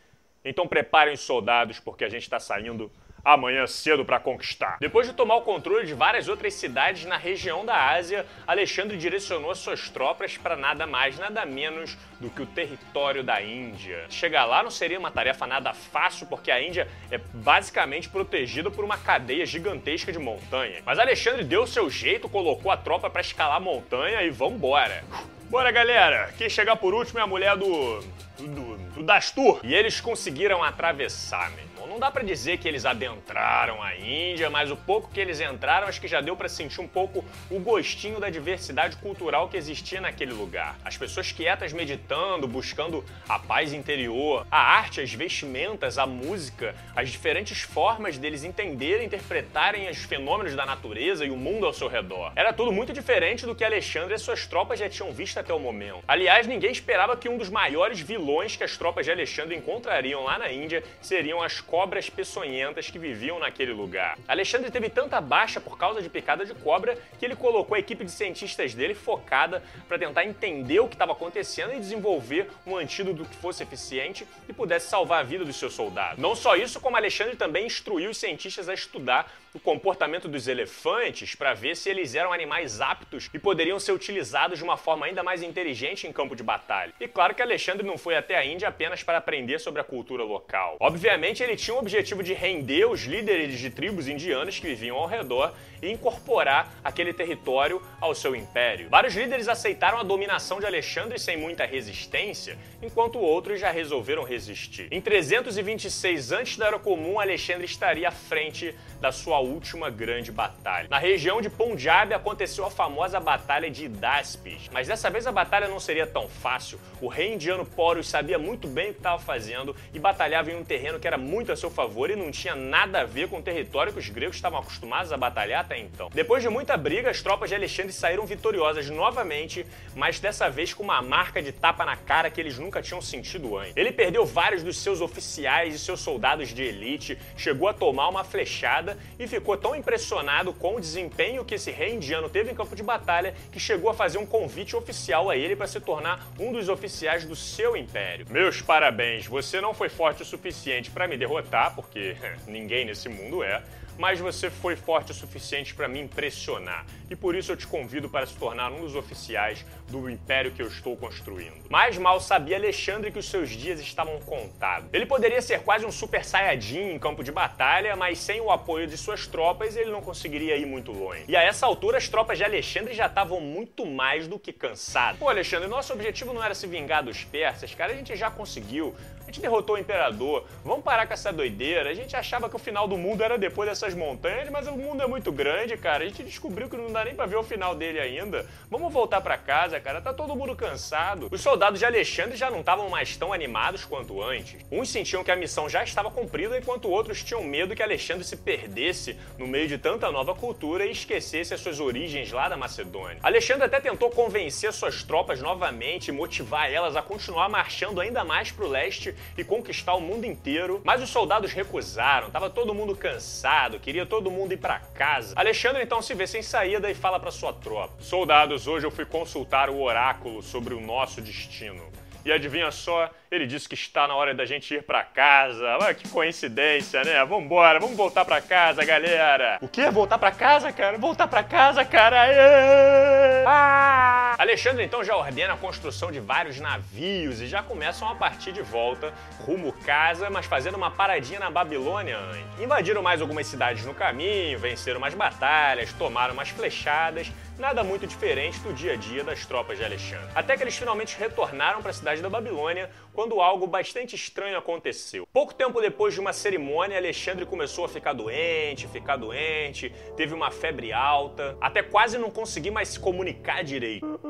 Então preparem os soldados, porque a gente está saindo amanhã cedo para conquistar. Depois de tomar o controle de várias outras cidades na região da Ásia, Alexandre direcionou suas tropas para nada mais, nada menos do que o território da Índia. Chegar lá não seria uma tarefa nada fácil, porque a Índia é basicamente protegida por uma cadeia gigantesca de montanhas. Mas Alexandre deu o seu jeito, colocou a tropa para escalar a montanha e vambora. Bora, galera! Quem chegar por último é a mulher do. do, do Dastur. E eles conseguiram atravessar, meu não dá para dizer que eles adentraram a Índia, mas o pouco que eles entraram, acho que já deu para sentir um pouco o gostinho da diversidade cultural que existia naquele lugar. As pessoas quietas meditando, buscando a paz interior, a arte, as vestimentas, a música, as diferentes formas deles entenderem interpretarem os fenômenos da natureza e o mundo ao seu redor. Era tudo muito diferente do que Alexandre e suas tropas já tinham visto até o momento. Aliás, ninguém esperava que um dos maiores vilões que as tropas de Alexandre encontrariam lá na Índia seriam as cobras peçonhentas que viviam naquele lugar. Alexandre teve tanta baixa por causa de picada de cobra que ele colocou a equipe de cientistas dele focada para tentar entender o que estava acontecendo e desenvolver um antídoto que fosse eficiente e pudesse salvar a vida dos seus soldados. Não só isso, como Alexandre também instruiu os cientistas a estudar o comportamento dos elefantes para ver se eles eram animais aptos e poderiam ser utilizados de uma forma ainda mais inteligente em campo de batalha. E claro que Alexandre não foi até a Índia apenas para aprender sobre a cultura local. Obviamente, ele tinha o objetivo de render os líderes de tribos indianas que viviam ao redor e incorporar aquele território ao seu império. Vários líderes aceitaram a dominação de Alexandre sem muita resistência, enquanto outros já resolveram resistir. Em 326 antes da Era Comum, Alexandre estaria à frente da sua última grande batalha. Na região de Punjab aconteceu a famosa Batalha de Daspes, mas dessa vez a batalha não seria tão fácil. O rei indiano Porus sabia muito bem o que estava fazendo e batalhava em um terreno que era muito a seu favor e não tinha nada a ver com o território que os gregos estavam acostumados a batalhar até então. Depois de muita briga, as tropas de Alexandre saíram vitoriosas novamente, mas dessa vez com uma marca de tapa na cara que eles nunca tinham sentido antes. Ele perdeu vários dos seus oficiais e seus soldados de elite, chegou a tomar uma flechada e ficou tão impressionado com o desempenho que esse rei indiano teve em campo de batalha que chegou a fazer um convite oficial a ele para se tornar um dos oficiais do seu império. Meus parabéns, você não foi forte o suficiente para me derrotar, porque ninguém nesse mundo é mas você foi forte o suficiente para me impressionar. E por isso eu te convido para se tornar um dos oficiais do império que eu estou construindo. Mas mal sabia Alexandre que os seus dias estavam contados. Ele poderia ser quase um super saiyajin em campo de batalha, mas sem o apoio de suas tropas ele não conseguiria ir muito longe. E a essa altura as tropas de Alexandre já estavam muito mais do que cansadas. Pô, Alexandre, nosso objetivo não era se vingar dos persas, cara, a gente já conseguiu. A gente derrotou o imperador. Vamos parar com essa doideira. A gente achava que o final do mundo era depois dessas montanhas, mas o mundo é muito grande, cara. A gente descobriu que não dá nem para ver o final dele ainda. Vamos voltar para casa, cara. Tá todo mundo cansado. Os soldados de Alexandre já não estavam mais tão animados quanto antes. Uns sentiam que a missão já estava cumprida, enquanto outros tinham medo que Alexandre se perdesse no meio de tanta nova cultura e esquecesse as suas origens lá da Macedônia. Alexandre até tentou convencer suas tropas novamente e motivar elas a continuar marchando ainda mais para o leste e conquistar o mundo inteiro, mas os soldados recusaram, tava todo mundo cansado, queria todo mundo ir para casa. Alexandre então se vê sem saída e fala para sua tropa: "Soldados, hoje eu fui consultar o oráculo sobre o nosso destino. E adivinha só, ele disse que está na hora da gente ir para casa. Olha que coincidência, né? Vambora, vamos voltar para casa, galera. O quê? Voltar para casa, cara? Voltar para casa, cara? Aê! Ah! Alexandre então já ordena a construção de vários navios e já começam a partir de volta rumo casa, mas fazendo uma paradinha na Babilônia antes. Invadiram mais algumas cidades no caminho, venceram umas batalhas, tomaram umas flechadas, nada muito diferente do dia a dia das tropas de Alexandre. Até que eles finalmente retornaram para a cidade da Babilônia, quando algo bastante estranho aconteceu. Pouco tempo depois de uma cerimônia, Alexandre começou a ficar doente, ficar doente, teve uma febre alta, até quase não conseguir mais se comunicar direito.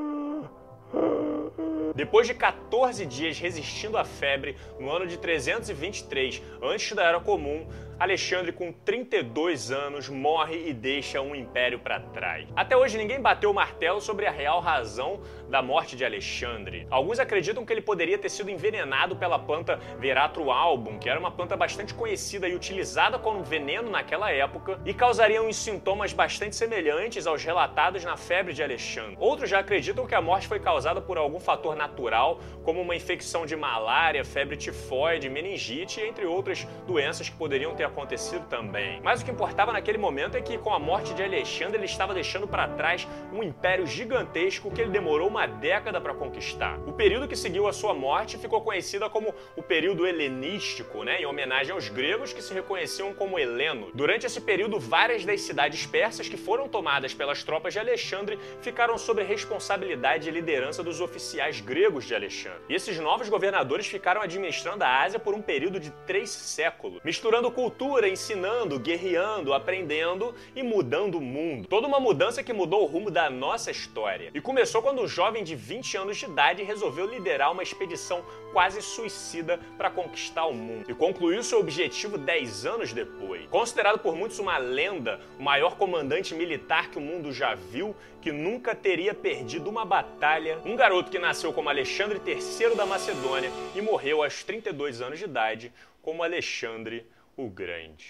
Depois de 14 dias resistindo à febre, no ano de 323 antes da Era Comum, Alexandre, com 32 anos, morre e deixa um império para trás. Até hoje ninguém bateu o martelo sobre a real razão da morte de Alexandre. Alguns acreditam que ele poderia ter sido envenenado pela planta Veratro album, que era uma planta bastante conhecida e utilizada como veneno naquela época e causaria uns sintomas bastante semelhantes aos relatados na febre de Alexandre. Outros já acreditam que a morte foi causada por algum fator natural, como uma infecção de malária, febre tifoide, meningite, entre outras doenças que poderiam ter acontecido também. Mas o que importava naquele momento é que, com a morte de Alexandre, ele estava deixando para trás um império gigantesco que ele demorou uma década para conquistar. O período que seguiu a sua morte ficou conhecido como o período helenístico, né, em homenagem aos gregos que se reconheciam como Heleno. Durante esse período, várias das cidades persas que foram tomadas pelas tropas de Alexandre ficaram sob responsabilidade e liderança dos oficiais gregos de Alexandre. E esses novos governadores ficaram administrando a Ásia por um período de três séculos, misturando cultura cultura, ensinando, guerreando, aprendendo e mudando o mundo. Toda uma mudança que mudou o rumo da nossa história. E começou quando um jovem de 20 anos de idade resolveu liderar uma expedição quase suicida para conquistar o mundo. E concluiu seu objetivo 10 anos depois. Considerado por muitos uma lenda, o maior comandante militar que o mundo já viu, que nunca teria perdido uma batalha, um garoto que nasceu como Alexandre III da Macedônia e morreu aos 32 anos de idade como Alexandre o Grande.